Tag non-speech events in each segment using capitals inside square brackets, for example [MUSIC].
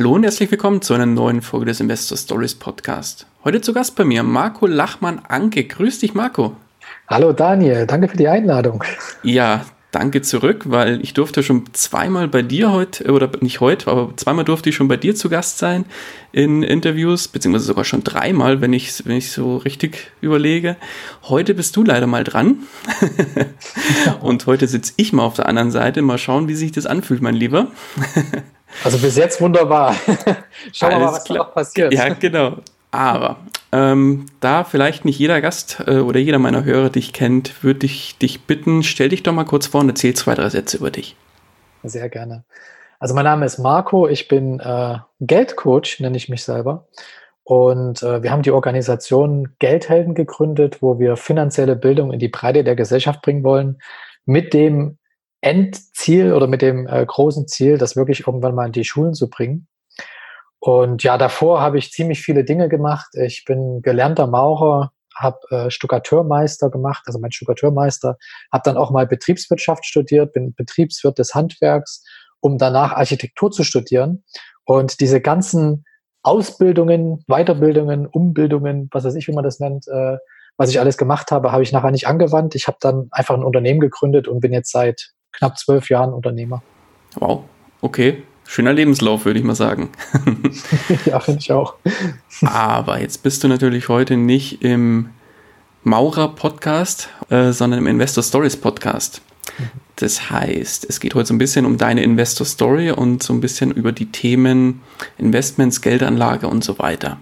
Hallo und herzlich willkommen zu einer neuen Folge des Investor Stories Podcast. Heute zu Gast bei mir Marco Lachmann-Anke. Grüß dich, Marco. Hallo Daniel, danke für die Einladung. Ja, danke zurück, weil ich durfte schon zweimal bei dir heute, oder nicht heute, aber zweimal durfte ich schon bei dir zu Gast sein in Interviews, beziehungsweise sogar schon dreimal, wenn ich, wenn ich so richtig überlege. Heute bist du leider mal dran. [LAUGHS] und heute sitze ich mal auf der anderen Seite. Mal schauen, wie sich das anfühlt, mein Lieber. [LAUGHS] Also bis jetzt wunderbar. [LAUGHS] Schauen wir mal, was klar. noch passiert. Ja, genau. Aber ähm, da vielleicht nicht jeder Gast äh, oder jeder meiner Hörer dich kennt, würde ich dich bitten, stell dich doch mal kurz vor und erzähl zwei, drei Sätze über dich. Sehr gerne. Also mein Name ist Marco, ich bin äh, Geldcoach, nenne ich mich selber. Und äh, wir haben die Organisation Geldhelden gegründet, wo wir finanzielle Bildung in die Breite der Gesellschaft bringen wollen, mit dem Endziel oder mit dem äh, großen Ziel, das wirklich irgendwann mal in die Schulen zu bringen. Und ja, davor habe ich ziemlich viele Dinge gemacht. Ich bin gelernter Maurer, habe äh, Stuckateurmeister gemacht, also mein Stuckateurmeister, habe dann auch mal Betriebswirtschaft studiert, bin Betriebswirt des Handwerks, um danach Architektur zu studieren. Und diese ganzen Ausbildungen, Weiterbildungen, Umbildungen, was weiß ich, wie man das nennt, äh, was ich alles gemacht habe, habe ich nachher nicht angewandt. Ich habe dann einfach ein Unternehmen gegründet und bin jetzt seit knapp zwölf Jahren Unternehmer. Wow, okay. Schöner Lebenslauf, würde ich mal sagen. [LAUGHS] ja, finde ich auch. Aber jetzt bist du natürlich heute nicht im Maurer-Podcast, äh, sondern im Investor Stories Podcast. Das heißt, es geht heute so ein bisschen um deine Investor Story und so ein bisschen über die Themen Investments, Geldanlage und so weiter.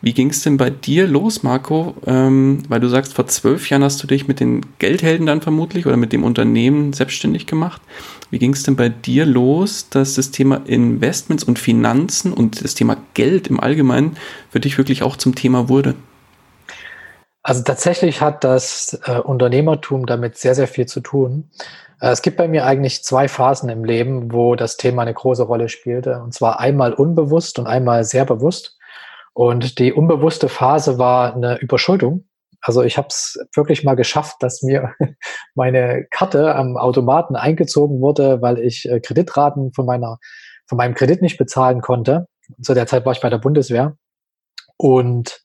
Wie ging es denn bei dir los, Marco? Ähm, weil du sagst, vor zwölf Jahren hast du dich mit den Geldhelden dann vermutlich oder mit dem Unternehmen selbstständig gemacht. Wie ging es denn bei dir los, dass das Thema Investments und Finanzen und das Thema Geld im Allgemeinen für dich wirklich auch zum Thema wurde? Also tatsächlich hat das äh, Unternehmertum damit sehr, sehr viel zu tun. Äh, es gibt bei mir eigentlich zwei Phasen im Leben, wo das Thema eine große Rolle spielte. Und zwar einmal unbewusst und einmal sehr bewusst. Und die unbewusste Phase war eine Überschuldung. Also ich habe es wirklich mal geschafft, dass mir [LAUGHS] meine Karte am Automaten eingezogen wurde, weil ich äh, Kreditraten von meiner von meinem Kredit nicht bezahlen konnte. Zu der Zeit war ich bei der Bundeswehr und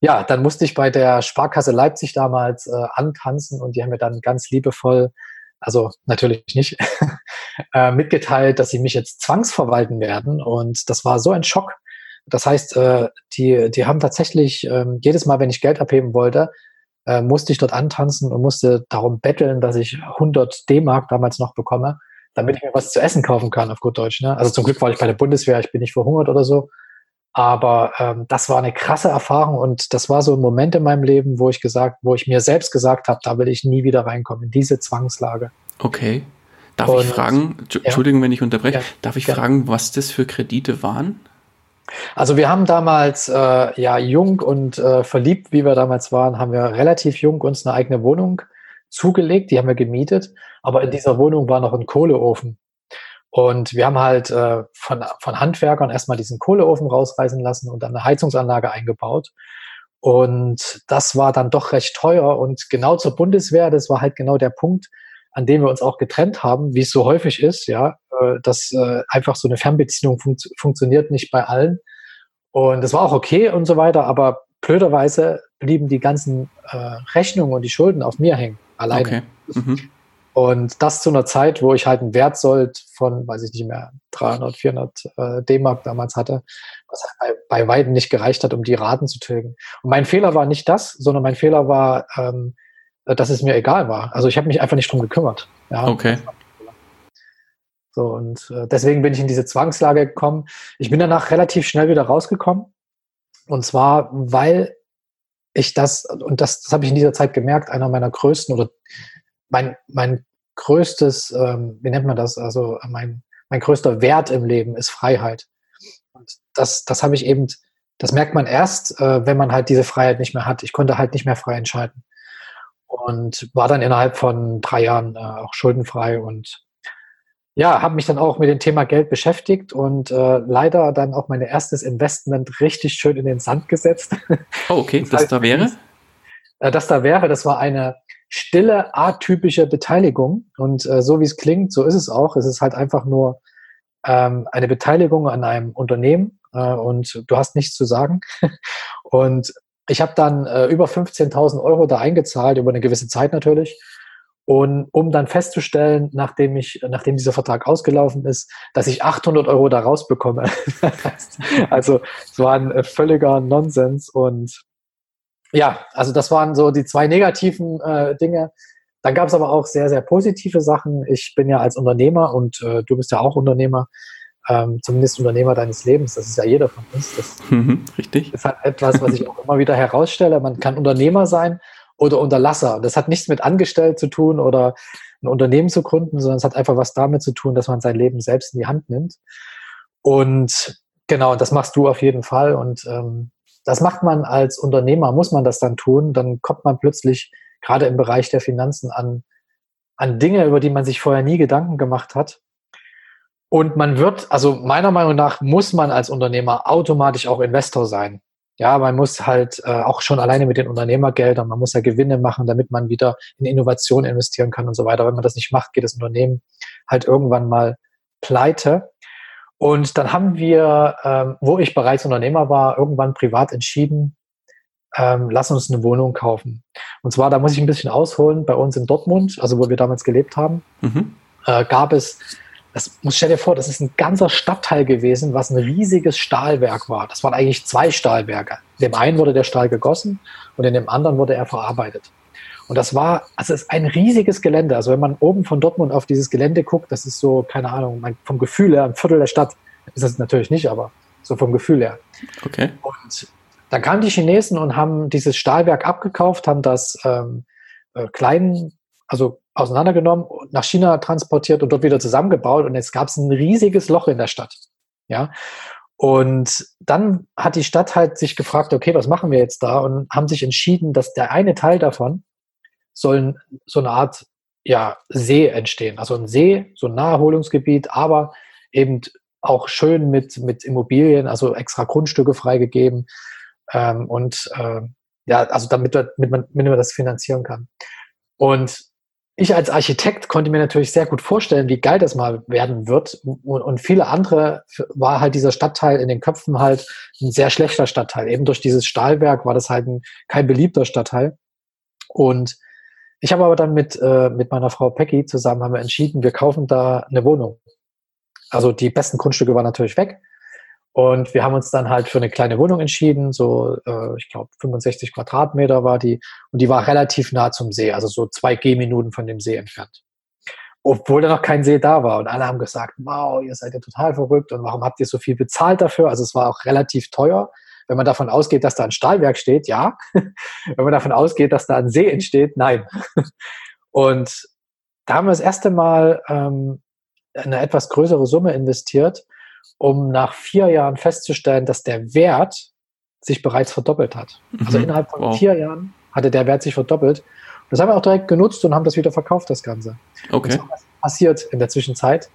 ja, dann musste ich bei der Sparkasse Leipzig damals äh, antanzen und die haben mir dann ganz liebevoll, also natürlich nicht, [LAUGHS] äh, mitgeteilt, dass sie mich jetzt zwangsverwalten werden. Und das war so ein Schock, das heißt, äh, die, die haben tatsächlich ähm, jedes Mal, wenn ich Geld abheben wollte, äh, musste ich dort antanzen und musste darum betteln, dass ich 100 D-Mark damals noch bekomme, damit ich mir was zu essen kaufen kann, auf gut Deutsch. Ne? Also zum Glück war ich bei der Bundeswehr, ich bin nicht verhungert oder so. Aber ähm, das war eine krasse Erfahrung und das war so ein Moment in meinem Leben, wo ich gesagt, wo ich mir selbst gesagt habe, da will ich nie wieder reinkommen, in diese Zwangslage. Okay. Darf und, ich fragen, Entschuldigung, ja. wenn ich unterbreche, ja. darf ich ja. fragen, was das für Kredite waren? Also wir haben damals äh, ja jung und äh, verliebt, wie wir damals waren, haben wir relativ jung uns eine eigene Wohnung zugelegt, die haben wir gemietet, aber in dieser Wohnung war noch ein Kohleofen. Und wir haben halt äh, von, von Handwerkern erstmal diesen Kohleofen rausreißen lassen und dann eine Heizungsanlage eingebaut. Und das war dann doch recht teuer. Und genau zur Bundeswehr, das war halt genau der Punkt, an dem wir uns auch getrennt haben, wie es so häufig ist, ja, äh, dass äh, einfach so eine Fernbeziehung fun funktioniert nicht bei allen. Und das war auch okay und so weiter, aber blöderweise blieben die ganzen äh, Rechnungen und die Schulden auf mir hängen, alleine. Okay. Mhm. Und das zu einer Zeit, wo ich halt einen Wertsold von, weiß ich nicht mehr, 300, 400 äh, D-Mark damals hatte, was halt bei, bei Weitem nicht gereicht hat, um die Raten zu tilgen. Und mein Fehler war nicht das, sondern mein Fehler war, ähm, dass es mir egal war. Also ich habe mich einfach nicht drum gekümmert. Ja, okay. So, und äh, deswegen bin ich in diese Zwangslage gekommen. Ich bin danach relativ schnell wieder rausgekommen. Und zwar, weil ich das, und das, das habe ich in dieser Zeit gemerkt, einer meiner größten oder mein, mein größtes, ähm, wie nennt man das, also mein, mein größter Wert im Leben ist Freiheit. Und das, das habe ich eben, das merkt man erst, äh, wenn man halt diese Freiheit nicht mehr hat. Ich konnte halt nicht mehr frei entscheiden. Und war dann innerhalb von drei Jahren äh, auch schuldenfrei und ja, habe mich dann auch mit dem Thema Geld beschäftigt und äh, leider dann auch mein erstes Investment richtig schön in den Sand gesetzt. [LAUGHS] Oh, okay, das, das heißt, da wäre? Äh, das da wäre, das war eine stille, atypische Beteiligung. Und äh, so wie es klingt, so ist es auch. Es ist halt einfach nur ähm, eine Beteiligung an einem Unternehmen äh, und du hast nichts zu sagen. [LAUGHS] und ich habe dann äh, über 15.000 Euro da eingezahlt, über eine gewisse Zeit natürlich. Und um dann festzustellen, nachdem ich, nachdem dieser Vertrag ausgelaufen ist, dass ich 800 Euro da rausbekomme. [LAUGHS] also es war ein äh, völliger Nonsens und ja, also das waren so die zwei negativen äh, Dinge. Dann gab es aber auch sehr, sehr positive Sachen. Ich bin ja als Unternehmer und äh, du bist ja auch Unternehmer, ähm, zumindest Unternehmer deines Lebens. Das ist ja jeder von uns. Das mhm, richtig. ist halt etwas, was ich auch immer wieder herausstelle. Man kann Unternehmer sein oder Unterlasser. Das hat nichts mit Angestellt zu tun oder ein Unternehmen zu gründen, sondern es hat einfach was damit zu tun, dass man sein Leben selbst in die Hand nimmt. Und genau, das machst du auf jeden Fall. Und ähm, das macht man als Unternehmer, muss man das dann tun. Dann kommt man plötzlich gerade im Bereich der Finanzen an, an Dinge, über die man sich vorher nie Gedanken gemacht hat. Und man wird, also meiner Meinung nach muss man als Unternehmer automatisch auch Investor sein. Ja, man muss halt äh, auch schon alleine mit den Unternehmergeldern, man muss ja Gewinne machen, damit man wieder in Innovation investieren kann und so weiter. Wenn man das nicht macht, geht das Unternehmen halt irgendwann mal pleite. Und dann haben wir, ähm, wo ich bereits Unternehmer war, irgendwann privat entschieden, ähm, lass uns eine Wohnung kaufen. Und zwar, da muss ich ein bisschen ausholen, bei uns in Dortmund, also wo wir damals gelebt haben, mhm. äh, gab es das muss stell dir vor, das ist ein ganzer Stadtteil gewesen, was ein riesiges Stahlwerk war. Das waren eigentlich zwei Stahlwerke. In dem einen wurde der Stahl gegossen und in dem anderen wurde er verarbeitet. Und das war, also es ist ein riesiges Gelände. Also wenn man oben von Dortmund auf dieses Gelände guckt, das ist so, keine Ahnung, vom Gefühl her, ein Viertel der Stadt ist das natürlich nicht, aber so vom Gefühl her. Okay. Und dann kamen die Chinesen und haben dieses Stahlwerk abgekauft, haben das ähm, äh, klein, also auseinandergenommen, nach China transportiert und dort wieder zusammengebaut und jetzt gab es ein riesiges Loch in der Stadt. Ja. Und dann hat die Stadt halt sich gefragt, okay, was machen wir jetzt da? Und haben sich entschieden, dass der eine Teil davon soll so eine Art ja, See entstehen. Also ein See, so ein Naherholungsgebiet, aber eben auch schön mit, mit Immobilien, also extra Grundstücke freigegeben. Ähm, und äh, ja, also damit, damit, man, damit man das finanzieren kann. Und ich als Architekt konnte mir natürlich sehr gut vorstellen, wie geil das mal werden wird. Und, und, viele andere war halt dieser Stadtteil in den Köpfen halt ein sehr schlechter Stadtteil. Eben durch dieses Stahlwerk war das halt ein, kein beliebter Stadtteil. Und ich habe aber dann mit, äh, mit meiner Frau Peggy zusammen haben wir entschieden, wir kaufen da eine Wohnung. Also die besten Grundstücke waren natürlich weg. Und wir haben uns dann halt für eine kleine Wohnung entschieden, so äh, ich glaube 65 Quadratmeter war die und die war relativ nah zum See, also so zwei Gehminuten von dem See entfernt. Obwohl da noch kein See da war und alle haben gesagt, wow, ihr seid ja total verrückt und warum habt ihr so viel bezahlt dafür? Also es war auch relativ teuer, wenn man davon ausgeht, dass da ein Stahlwerk steht, ja. [LAUGHS] wenn man davon ausgeht, dass da ein See entsteht, nein. [LAUGHS] und da haben wir das erste Mal ähm, eine etwas größere Summe investiert um nach vier Jahren festzustellen, dass der Wert sich bereits verdoppelt hat. Also mhm. Also innerhalb von wow. vier Jahren hatte der Wert sich verdoppelt. Das haben wir auch direkt genutzt und haben das wieder verkauft, das Ganze. Okay. was passiert in der Zwischenzeit?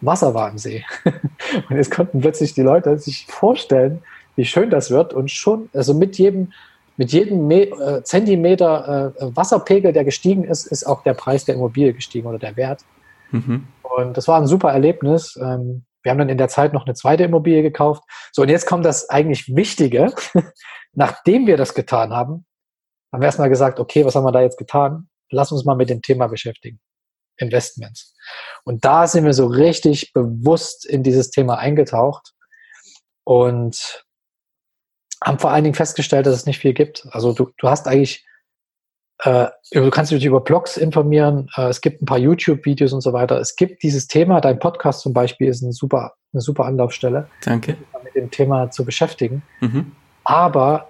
Wasser war im See. [LAUGHS] und jetzt konnten plötzlich die Leute sich vorstellen, wie schön das wird und schon, also mit jedem, mit jedem Me äh, Zentimeter äh, Wasserpegel, der gestiegen ist, ist auch der Preis der Immobilie gestiegen oder der Wert. Mhm. Und das war ein super Erlebnis. Ähm, wir haben dann in der Zeit noch eine zweite Immobilie gekauft. So, und jetzt kommt das eigentlich Wichtige. [LAUGHS] Nachdem wir das getan haben, haben wir erstmal gesagt, okay, was haben wir da jetzt getan? Lass uns mal mit dem Thema beschäftigen. Investments. Und da sind wir so richtig bewusst in dieses Thema eingetaucht und haben vor allen Dingen festgestellt, dass es nicht viel gibt. Also du, du hast eigentlich äh, du kannst dich über Blogs informieren. Äh, es gibt ein paar YouTube-Videos und so weiter. Es gibt dieses Thema. Dein Podcast zum Beispiel ist ein super, eine super Anlaufstelle. Danke. Mit dem Thema zu beschäftigen. Mhm. Aber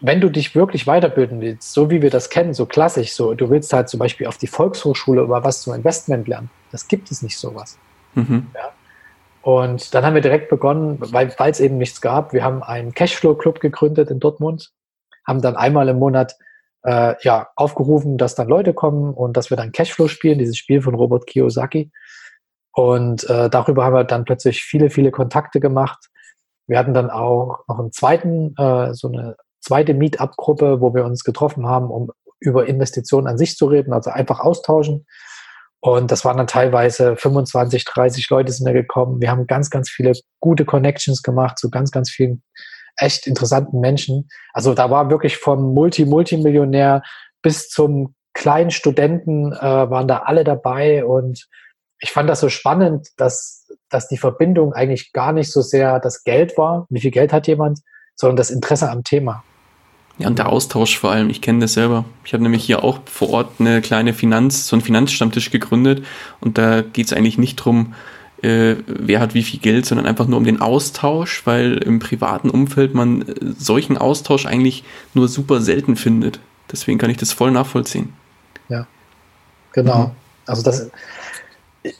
wenn du dich wirklich weiterbilden willst, so wie wir das kennen, so klassisch, so du willst halt zum Beispiel auf die Volkshochschule über was zum Investment lernen, das gibt es nicht sowas. Mhm. Ja? Und dann haben wir direkt begonnen, weil es eben nichts gab. Wir haben einen Cashflow-Club gegründet in Dortmund, haben dann einmal im Monat äh, ja, aufgerufen, dass dann Leute kommen und dass wir dann Cashflow spielen, dieses Spiel von Robert Kiyosaki. Und äh, darüber haben wir dann plötzlich viele, viele Kontakte gemacht. Wir hatten dann auch noch einen zweiten, äh, so eine zweite Meetup-Gruppe, wo wir uns getroffen haben, um über Investitionen an sich zu reden, also einfach austauschen. Und das waren dann teilweise 25, 30 Leute sind da gekommen. Wir haben ganz, ganz viele gute Connections gemacht zu ganz, ganz vielen echt interessanten Menschen. Also da war wirklich vom Multi-Multimillionär bis zum kleinen Studenten äh, waren da alle dabei und ich fand das so spannend, dass, dass die Verbindung eigentlich gar nicht so sehr das Geld war, wie viel Geld hat jemand, sondern das Interesse am Thema. Ja, und der Austausch vor allem, ich kenne das selber. Ich habe nämlich hier auch vor Ort eine kleine Finanz, so einen Finanzstammtisch gegründet und da geht es eigentlich nicht drum, äh, wer hat wie viel Geld, sondern einfach nur um den Austausch, weil im privaten Umfeld man äh, solchen Austausch eigentlich nur super selten findet. Deswegen kann ich das voll nachvollziehen. Ja, genau. Mhm. Also das,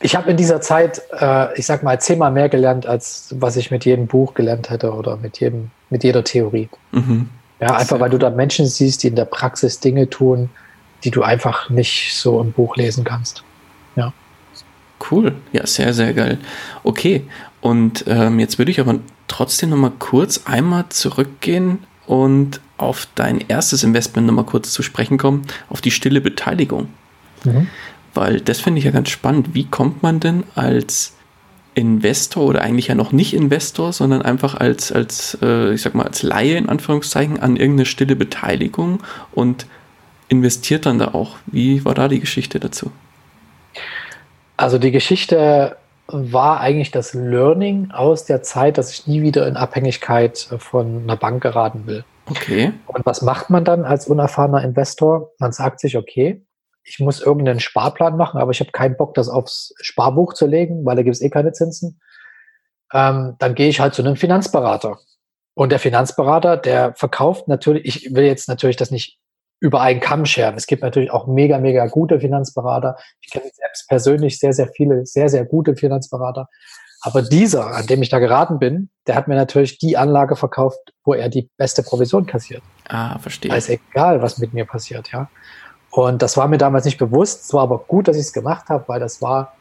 ich habe in dieser Zeit, äh, ich sag mal, zehnmal mehr gelernt, als was ich mit jedem Buch gelernt hätte oder mit jedem, mit jeder Theorie. Mhm. Ja, einfach weil du da Menschen siehst, die in der Praxis Dinge tun, die du einfach nicht so im Buch lesen kannst. Ja. Cool, ja, sehr, sehr geil. Okay, und ähm, jetzt würde ich aber trotzdem nochmal kurz einmal zurückgehen und auf dein erstes Investment nochmal kurz zu sprechen kommen, auf die stille Beteiligung. Mhm. Weil das finde ich ja ganz spannend. Wie kommt man denn als Investor oder eigentlich ja noch nicht Investor, sondern einfach als, als äh, ich sag mal, als Laie in Anführungszeichen an irgendeine stille Beteiligung und investiert dann da auch? Wie war da die Geschichte dazu? Also die Geschichte war eigentlich das Learning aus der Zeit, dass ich nie wieder in Abhängigkeit von einer Bank geraten will. Okay. Und was macht man dann als unerfahrener Investor? Man sagt sich, okay, ich muss irgendeinen Sparplan machen, aber ich habe keinen Bock, das aufs Sparbuch zu legen, weil da gibt es eh keine Zinsen. Ähm, dann gehe ich halt zu einem Finanzberater. Und der Finanzberater, der verkauft natürlich, ich will jetzt natürlich das nicht über einen Kamm scheren. Es gibt natürlich auch mega, mega gute Finanzberater. Ich kenne selbst persönlich sehr, sehr viele, sehr, sehr gute Finanzberater. Aber dieser, an dem ich da geraten bin, der hat mir natürlich die Anlage verkauft, wo er die beste Provision kassiert. Ah, verstehe. ist egal, was mit mir passiert, ja. Und das war mir damals nicht bewusst. Es war aber gut, dass ich es gemacht habe, weil das war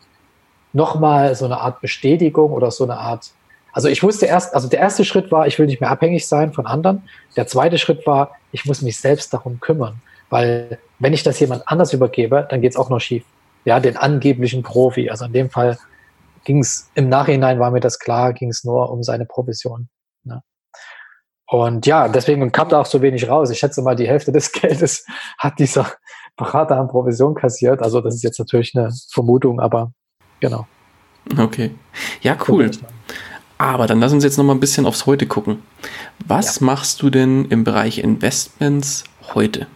nochmal so eine Art Bestätigung oder so eine Art. Also ich wusste erst, also der erste Schritt war, ich will nicht mehr abhängig sein von anderen. Der zweite Schritt war, ich muss mich selbst darum kümmern. Weil wenn ich das jemand anders übergebe, dann geht es auch noch schief. Ja, den angeblichen Profi. Also in dem Fall ging es, im Nachhinein war mir das klar, ging es nur um seine Provision. Ne? Und ja, deswegen kam da auch so wenig raus. Ich schätze mal, die Hälfte des [LAUGHS] Geldes hat dieser Berater an Provision kassiert. Also das ist jetzt natürlich eine Vermutung, aber genau. Okay. Ja, cool. Aber dann lass uns jetzt noch mal ein bisschen aufs Heute gucken. Was ja. machst du denn im Bereich Investments heute?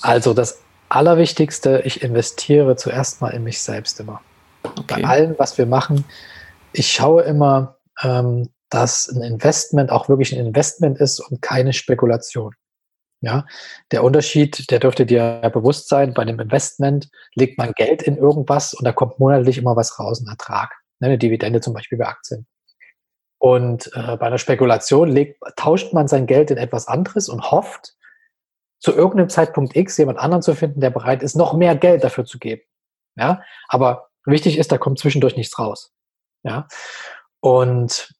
Also das Allerwichtigste, ich investiere zuerst mal in mich selbst immer. Okay. Bei allem, was wir machen, ich schaue immer, ähm, dass ein Investment auch wirklich ein Investment ist und keine Spekulation. Ja, der Unterschied, der dürfte dir bewusst sein. Bei einem Investment legt man Geld in irgendwas und da kommt monatlich immer was raus, ein Ertrag ne, eine Dividende zum Beispiel bei Aktien. Und äh, bei einer Spekulation legt, tauscht man sein Geld in etwas anderes und hofft, zu irgendeinem Zeitpunkt X jemand anderen zu finden, der bereit ist, noch mehr Geld dafür zu geben. Ja, aber wichtig ist, da kommt zwischendurch nichts raus. Ja, und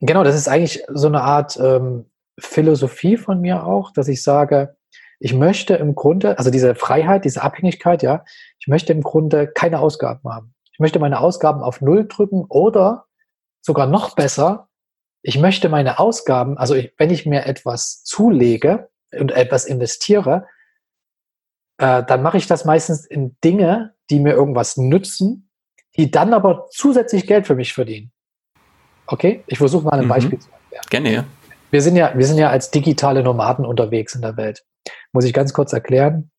genau, das ist eigentlich so eine Art ähm, Philosophie von mir auch, dass ich sage, ich möchte im Grunde, also diese Freiheit, diese Abhängigkeit, ja, ich möchte im Grunde keine Ausgaben haben. Ich möchte meine Ausgaben auf Null drücken oder sogar noch besser, ich möchte meine Ausgaben, also ich, wenn ich mir etwas zulege und etwas investiere, äh, dann mache ich das meistens in Dinge, die mir irgendwas nützen, die dann aber zusätzlich Geld für mich verdienen. Okay? Ich versuche mal ein mhm. Beispiel zu erklären. Gerne, ja. Wir sind ja, wir sind ja als digitale Nomaden unterwegs in der Welt. Muss ich ganz kurz erklären.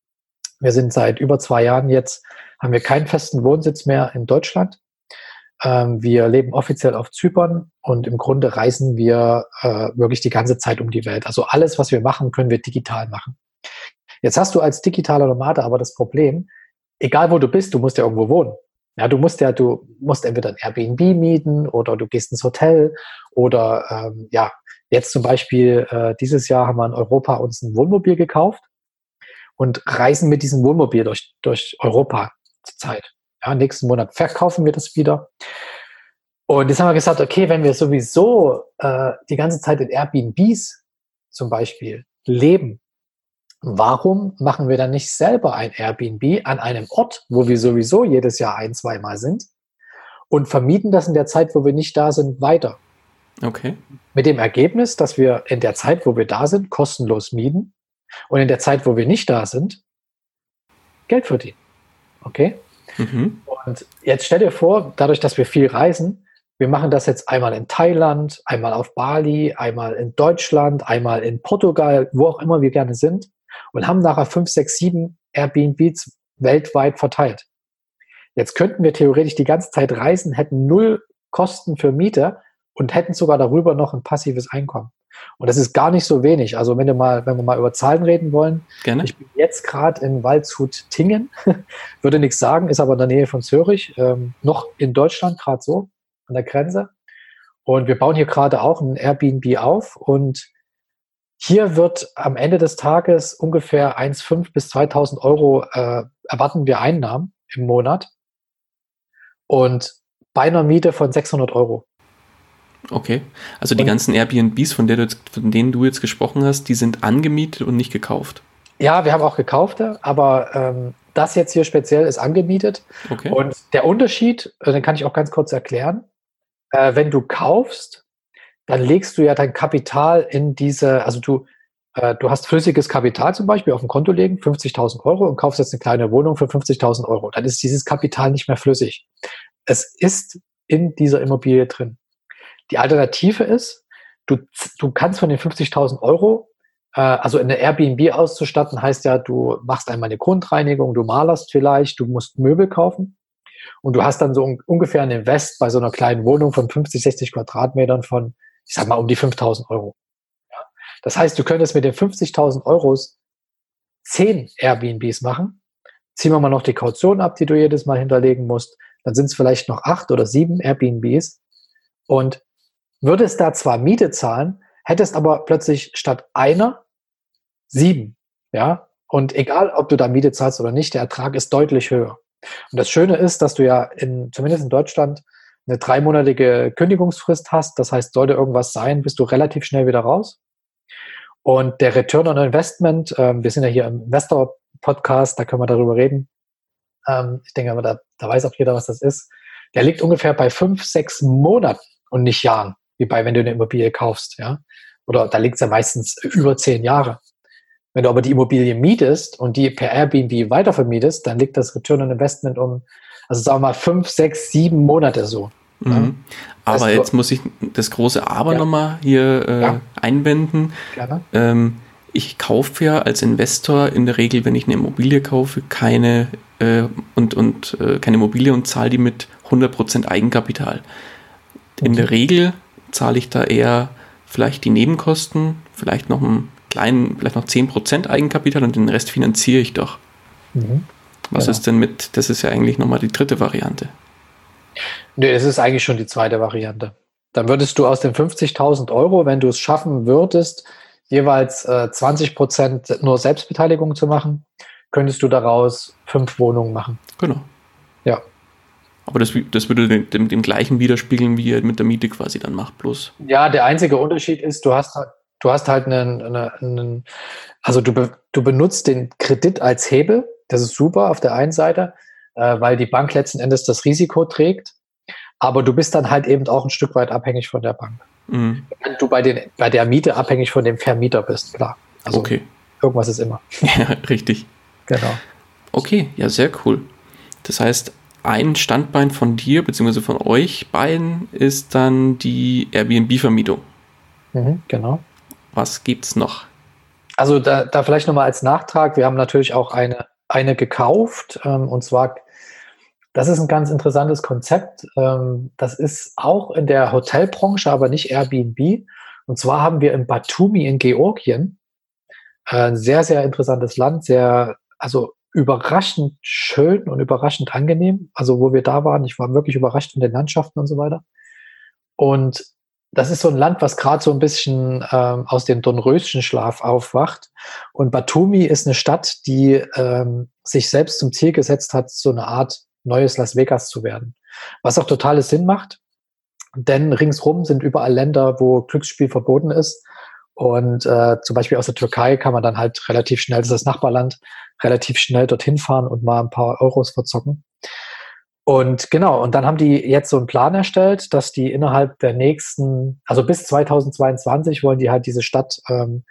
Wir sind seit über zwei Jahren jetzt haben wir keinen festen Wohnsitz mehr in Deutschland. Ähm, wir leben offiziell auf Zypern und im Grunde reisen wir äh, wirklich die ganze Zeit um die Welt. Also alles, was wir machen, können wir digital machen. Jetzt hast du als digitaler Nomade aber das Problem, egal wo du bist, du musst ja irgendwo wohnen. Ja, du musst ja, du musst entweder ein Airbnb mieten oder du gehst ins Hotel oder ähm, ja, jetzt zum Beispiel äh, dieses Jahr haben wir in Europa uns ein Wohnmobil gekauft und reisen mit diesem Wohnmobil durch, durch Europa zur Zeit. Ja, nächsten Monat verkaufen wir das wieder. Und jetzt haben wir gesagt, okay, wenn wir sowieso äh, die ganze Zeit in Airbnbs zum Beispiel leben, warum machen wir dann nicht selber ein Airbnb an einem Ort, wo wir sowieso jedes Jahr ein, zweimal sind und vermieten das in der Zeit, wo wir nicht da sind, weiter? Okay. Mit dem Ergebnis, dass wir in der Zeit, wo wir da sind, kostenlos mieten und in der Zeit, wo wir nicht da sind, Geld verdienen. Okay? Mhm. Und jetzt stell dir vor, dadurch, dass wir viel reisen, wir machen das jetzt einmal in Thailand, einmal auf Bali, einmal in Deutschland, einmal in Portugal, wo auch immer wir gerne sind und haben nachher fünf, sechs, sieben Airbnbs weltweit verteilt. Jetzt könnten wir theoretisch die ganze Zeit reisen, hätten null Kosten für Miete und hätten sogar darüber noch ein passives Einkommen. Und das ist gar nicht so wenig. Also wenn wir mal, wenn wir mal über Zahlen reden wollen, Gerne. ich bin jetzt gerade in Waldshut-Tingen, [LAUGHS] würde nichts sagen, ist aber in der Nähe von Zürich, ähm, noch in Deutschland gerade so an der Grenze. Und wir bauen hier gerade auch ein Airbnb auf und hier wird am Ende des Tages ungefähr 1,5 bis 2.000 Euro äh, erwarten wir Einnahmen im Monat und bei einer Miete von 600 Euro. Okay, also die und, ganzen Airbnbs, von, du, von denen du jetzt gesprochen hast, die sind angemietet und nicht gekauft. Ja, wir haben auch gekaufte, aber ähm, das jetzt hier speziell ist angemietet. Okay. Und der Unterschied, äh, den kann ich auch ganz kurz erklären. Äh, wenn du kaufst, dann legst du ja dein Kapital in diese, also du, äh, du hast flüssiges Kapital zum Beispiel auf dem Konto legen, 50.000 Euro und kaufst jetzt eine kleine Wohnung für 50.000 Euro. Dann ist dieses Kapital nicht mehr flüssig. Es ist in dieser Immobilie drin. Die Alternative ist, du, du kannst von den 50.000 Euro, äh, also in eine Airbnb auszustatten, heißt ja, du machst einmal eine Grundreinigung, du malerst vielleicht, du musst Möbel kaufen und du hast dann so un ungefähr ein Invest bei so einer kleinen Wohnung von 50, 60 Quadratmetern von ich sag mal, um die 5000 Euro. Ja? Das heißt, du könntest mit den 50.000 Euros zehn Airbnbs machen. Ziehen wir mal noch die Kaution ab, die du jedes Mal hinterlegen musst. Dann sind es vielleicht noch acht oder sieben Airbnbs. Und würdest da zwar Miete zahlen, hättest aber plötzlich statt einer sieben. Ja, und egal, ob du da Miete zahlst oder nicht, der Ertrag ist deutlich höher. Und das Schöne ist, dass du ja in, zumindest in Deutschland, eine dreimonatige Kündigungsfrist hast. Das heißt, sollte irgendwas sein, bist du relativ schnell wieder raus. Und der Return on Investment, ähm, wir sind ja hier im Investor-Podcast, da können wir darüber reden. Ähm, ich denke aber, da, da weiß auch jeder, was das ist. Der liegt ungefähr bei fünf, sechs Monaten und nicht Jahren, wie bei, wenn du eine Immobilie kaufst, ja. Oder da liegt es ja meistens über zehn Jahre. Wenn du aber die Immobilie mietest und die per Airbnb weitervermietest, dann liegt das Return on Investment um, also sagen wir mal, fünf, sechs, sieben Monate so. Mhm. Aber also, jetzt muss ich das große Aber ja. nochmal hier äh, ja. einwenden. Ähm, ich kaufe ja als Investor in der Regel, wenn ich eine Immobilie kaufe, keine äh, und, und äh, keine Immobilie und zahle die mit 100% Eigenkapital. In der Regel zahle ich da eher vielleicht die Nebenkosten, vielleicht noch einen kleinen, vielleicht noch 10% Eigenkapital und den Rest finanziere ich doch. Mhm. Was genau. ist denn mit, das ist ja eigentlich nochmal die dritte Variante. Nee, es ist eigentlich schon die zweite Variante. Dann würdest du aus den 50.000 Euro, wenn du es schaffen würdest, jeweils äh, 20 Prozent nur Selbstbeteiligung zu machen, könntest du daraus fünf Wohnungen machen. Genau. Ja. Aber das, das würde dem, dem, dem, gleichen widerspiegeln, wie er mit der Miete quasi dann macht, bloß. Ja, der einzige Unterschied ist, du hast, du hast halt einen, einen, einen also du, be, du benutzt den Kredit als Hebel. Das ist super auf der einen Seite, äh, weil die Bank letzten Endes das Risiko trägt. Aber du bist dann halt eben auch ein Stück weit abhängig von der Bank. Mhm. Wenn du bei, den, bei der Miete abhängig von dem Vermieter bist, klar. Also okay. Irgendwas ist immer. [LAUGHS] Ja, richtig. Genau. Okay, ja, sehr cool. Das heißt, ein Standbein von dir bzw. von euch beiden ist dann die Airbnb-Vermietung. Mhm, genau. Was gibt's noch? Also da, da vielleicht nochmal als Nachtrag, wir haben natürlich auch eine, eine gekauft, ähm, und zwar das ist ein ganz interessantes Konzept. Ähm, das ist auch in der Hotelbranche, aber nicht Airbnb. Und zwar haben wir in Batumi in Georgien äh, ein sehr, sehr interessantes Land, sehr, also überraschend schön und überraschend angenehm. Also wo wir da waren, ich war wirklich überrascht von den Landschaften und so weiter. Und das ist so ein Land, was gerade so ein bisschen ähm, aus dem Dornröschenschlaf aufwacht. Und Batumi ist eine Stadt, die ähm, sich selbst zum Ziel gesetzt hat, so eine Art neues Las Vegas zu werden. Was auch totales Sinn macht, denn ringsrum sind überall Länder, wo Glücksspiel verboten ist. Und äh, zum Beispiel aus der Türkei kann man dann halt relativ schnell, das ist das Nachbarland, relativ schnell dorthin fahren und mal ein paar Euros verzocken. Und genau, und dann haben die jetzt so einen Plan erstellt, dass die innerhalb der nächsten, also bis 2022 wollen die halt diese Stadt ähm,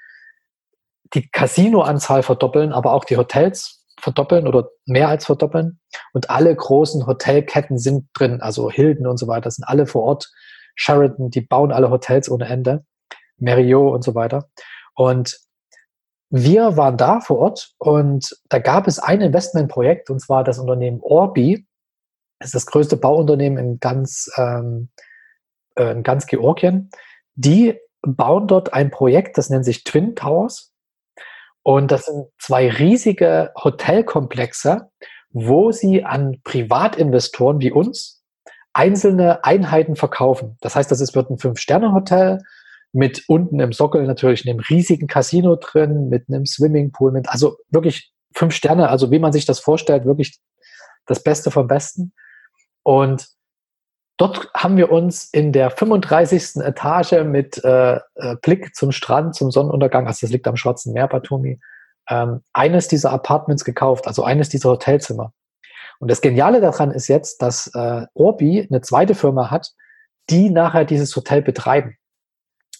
die Casino-Anzahl verdoppeln, aber auch die Hotels verdoppeln oder mehr als verdoppeln. Und alle großen Hotelketten sind drin, also Hilden und so weiter, sind alle vor Ort. Sheraton, die bauen alle Hotels ohne Ende. Meriot und so weiter. Und wir waren da vor Ort und da gab es ein Investmentprojekt und zwar das Unternehmen Orbi. Das ist das größte Bauunternehmen in ganz, ähm, äh, in ganz Georgien. Die bauen dort ein Projekt, das nennt sich Twin Towers. Und das sind zwei riesige Hotelkomplexe, wo sie an Privatinvestoren wie uns einzelne Einheiten verkaufen. Das heißt, das wird ein Fünf-Sterne-Hotel mit unten im Sockel natürlich einem riesigen Casino drin, mit einem Swimmingpool, mit, also wirklich fünf Sterne, also wie man sich das vorstellt, wirklich das Beste vom Besten. Und dort haben wir uns in der 35. Etage mit äh, äh, Blick zum Strand, zum Sonnenuntergang, also das liegt am Schwarzen Meer, Batumi, ähm, eines dieser Apartments gekauft, also eines dieser Hotelzimmer. Und das Geniale daran ist jetzt, dass äh, Orbi eine zweite Firma hat, die nachher dieses Hotel betreiben.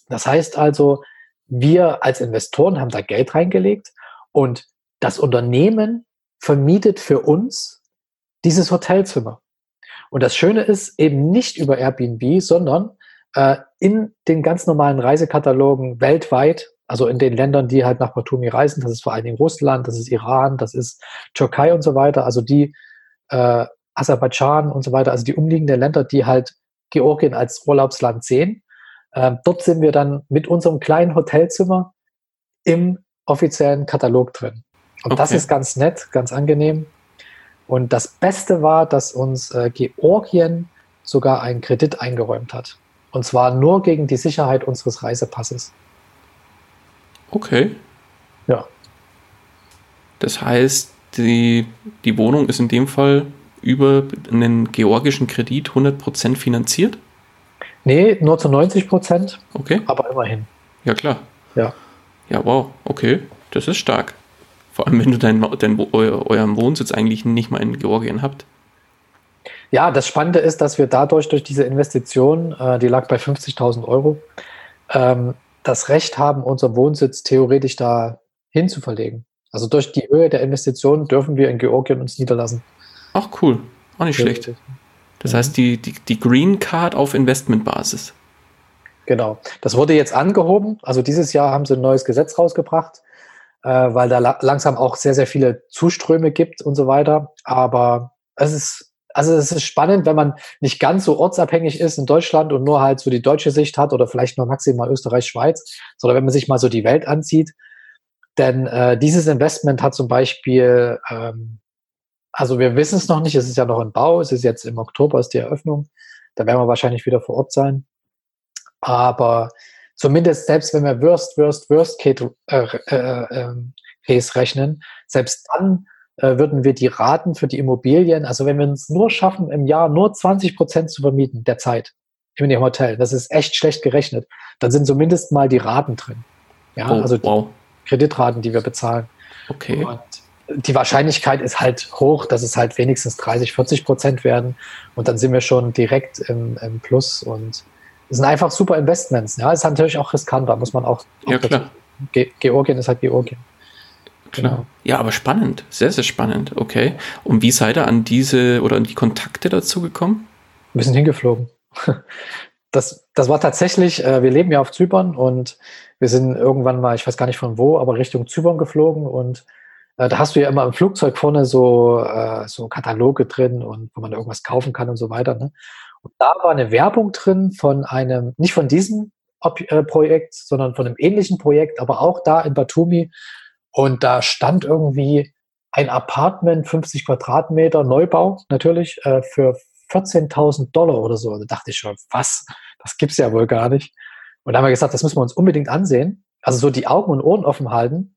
Das heißt also, wir als Investoren haben da Geld reingelegt und das Unternehmen vermietet für uns dieses Hotelzimmer. Und das Schöne ist eben nicht über Airbnb, sondern äh, in den ganz normalen Reisekatalogen weltweit, also in den Ländern, die halt nach Batumi reisen, das ist vor allen Dingen Russland, das ist Iran, das ist Türkei und so weiter, also die äh, Aserbaidschan und so weiter, also die umliegenden Länder, die halt Georgien als Urlaubsland sehen, ähm, dort sind wir dann mit unserem kleinen Hotelzimmer im offiziellen Katalog drin. Und okay. das ist ganz nett, ganz angenehm. Und das Beste war, dass uns äh, Georgien sogar einen Kredit eingeräumt hat. Und zwar nur gegen die Sicherheit unseres Reisepasses. Okay. Ja. Das heißt, die, die Wohnung ist in dem Fall über einen georgischen Kredit 100% finanziert? Nee, nur zu 90 Prozent. Okay. Aber immerhin. Ja, klar. Ja. Ja, wow. Okay. Das ist stark. Vor allem, wenn du deinen, dein, euer, euren Wohnsitz eigentlich nicht mal in Georgien habt. Ja, das Spannende ist, dass wir dadurch, durch diese Investition, äh, die lag bei 50.000 Euro, ähm, das Recht haben, unseren Wohnsitz theoretisch da hinzuverlegen. Also durch die Höhe der Investition dürfen wir in Georgien uns niederlassen. Ach cool, auch nicht schlecht. Das heißt, die, die, die Green Card auf Investmentbasis. Genau. Das wurde jetzt angehoben. Also dieses Jahr haben sie ein neues Gesetz rausgebracht, äh, weil da la langsam auch sehr, sehr viele Zuströme gibt und so weiter. Aber es ist, also es ist spannend, wenn man nicht ganz so ortsabhängig ist in Deutschland und nur halt so die deutsche Sicht hat oder vielleicht nur maximal Österreich, Schweiz, sondern wenn man sich mal so die Welt ansieht. Denn äh, dieses Investment hat zum Beispiel ähm, also wir wissen es noch nicht, es ist ja noch im Bau, es ist jetzt im Oktober ist die Eröffnung, da werden wir wahrscheinlich wieder vor Ort sein. Aber zumindest selbst wenn wir Worst, Worst, Worst Case, äh, äh, Case rechnen, selbst dann äh, würden wir die Raten für die Immobilien, also wenn wir es nur schaffen, im Jahr nur 20 Prozent zu vermieten der Zeit in dem Hotel, das ist echt schlecht gerechnet, dann sind zumindest mal die Raten drin. Ja, oh, also wow. Kreditraten, die wir bezahlen. Okay. Und die Wahrscheinlichkeit ist halt hoch, dass es halt wenigstens 30, 40 Prozent werden. Und dann sind wir schon direkt im, im Plus. Und es sind einfach super Investments. Ja, es ist natürlich auch riskanter, muss man auch. Ja, klar. Ge Georgien ist halt Georgien. Genau. Ja, aber spannend. Sehr, sehr spannend. Okay. Und wie seid ihr an diese oder an die Kontakte dazu gekommen? Wir sind hingeflogen. [LAUGHS] Das, das war tatsächlich, äh, wir leben ja auf Zypern und wir sind irgendwann mal, ich weiß gar nicht von wo, aber Richtung Zypern geflogen und da hast du ja immer im Flugzeug vorne so, äh, so Kataloge drin und wo man irgendwas kaufen kann und so weiter. Ne? Und da war eine Werbung drin von einem, nicht von diesem Ob äh, Projekt, sondern von einem ähnlichen Projekt, aber auch da in Batumi. Und da stand irgendwie ein Apartment, 50 Quadratmeter, Neubau natürlich, äh, für 14.000 Dollar oder so. Da dachte ich schon, was? Das gibt's ja wohl gar nicht. Und da haben wir gesagt, das müssen wir uns unbedingt ansehen. Also so die Augen und Ohren offen halten.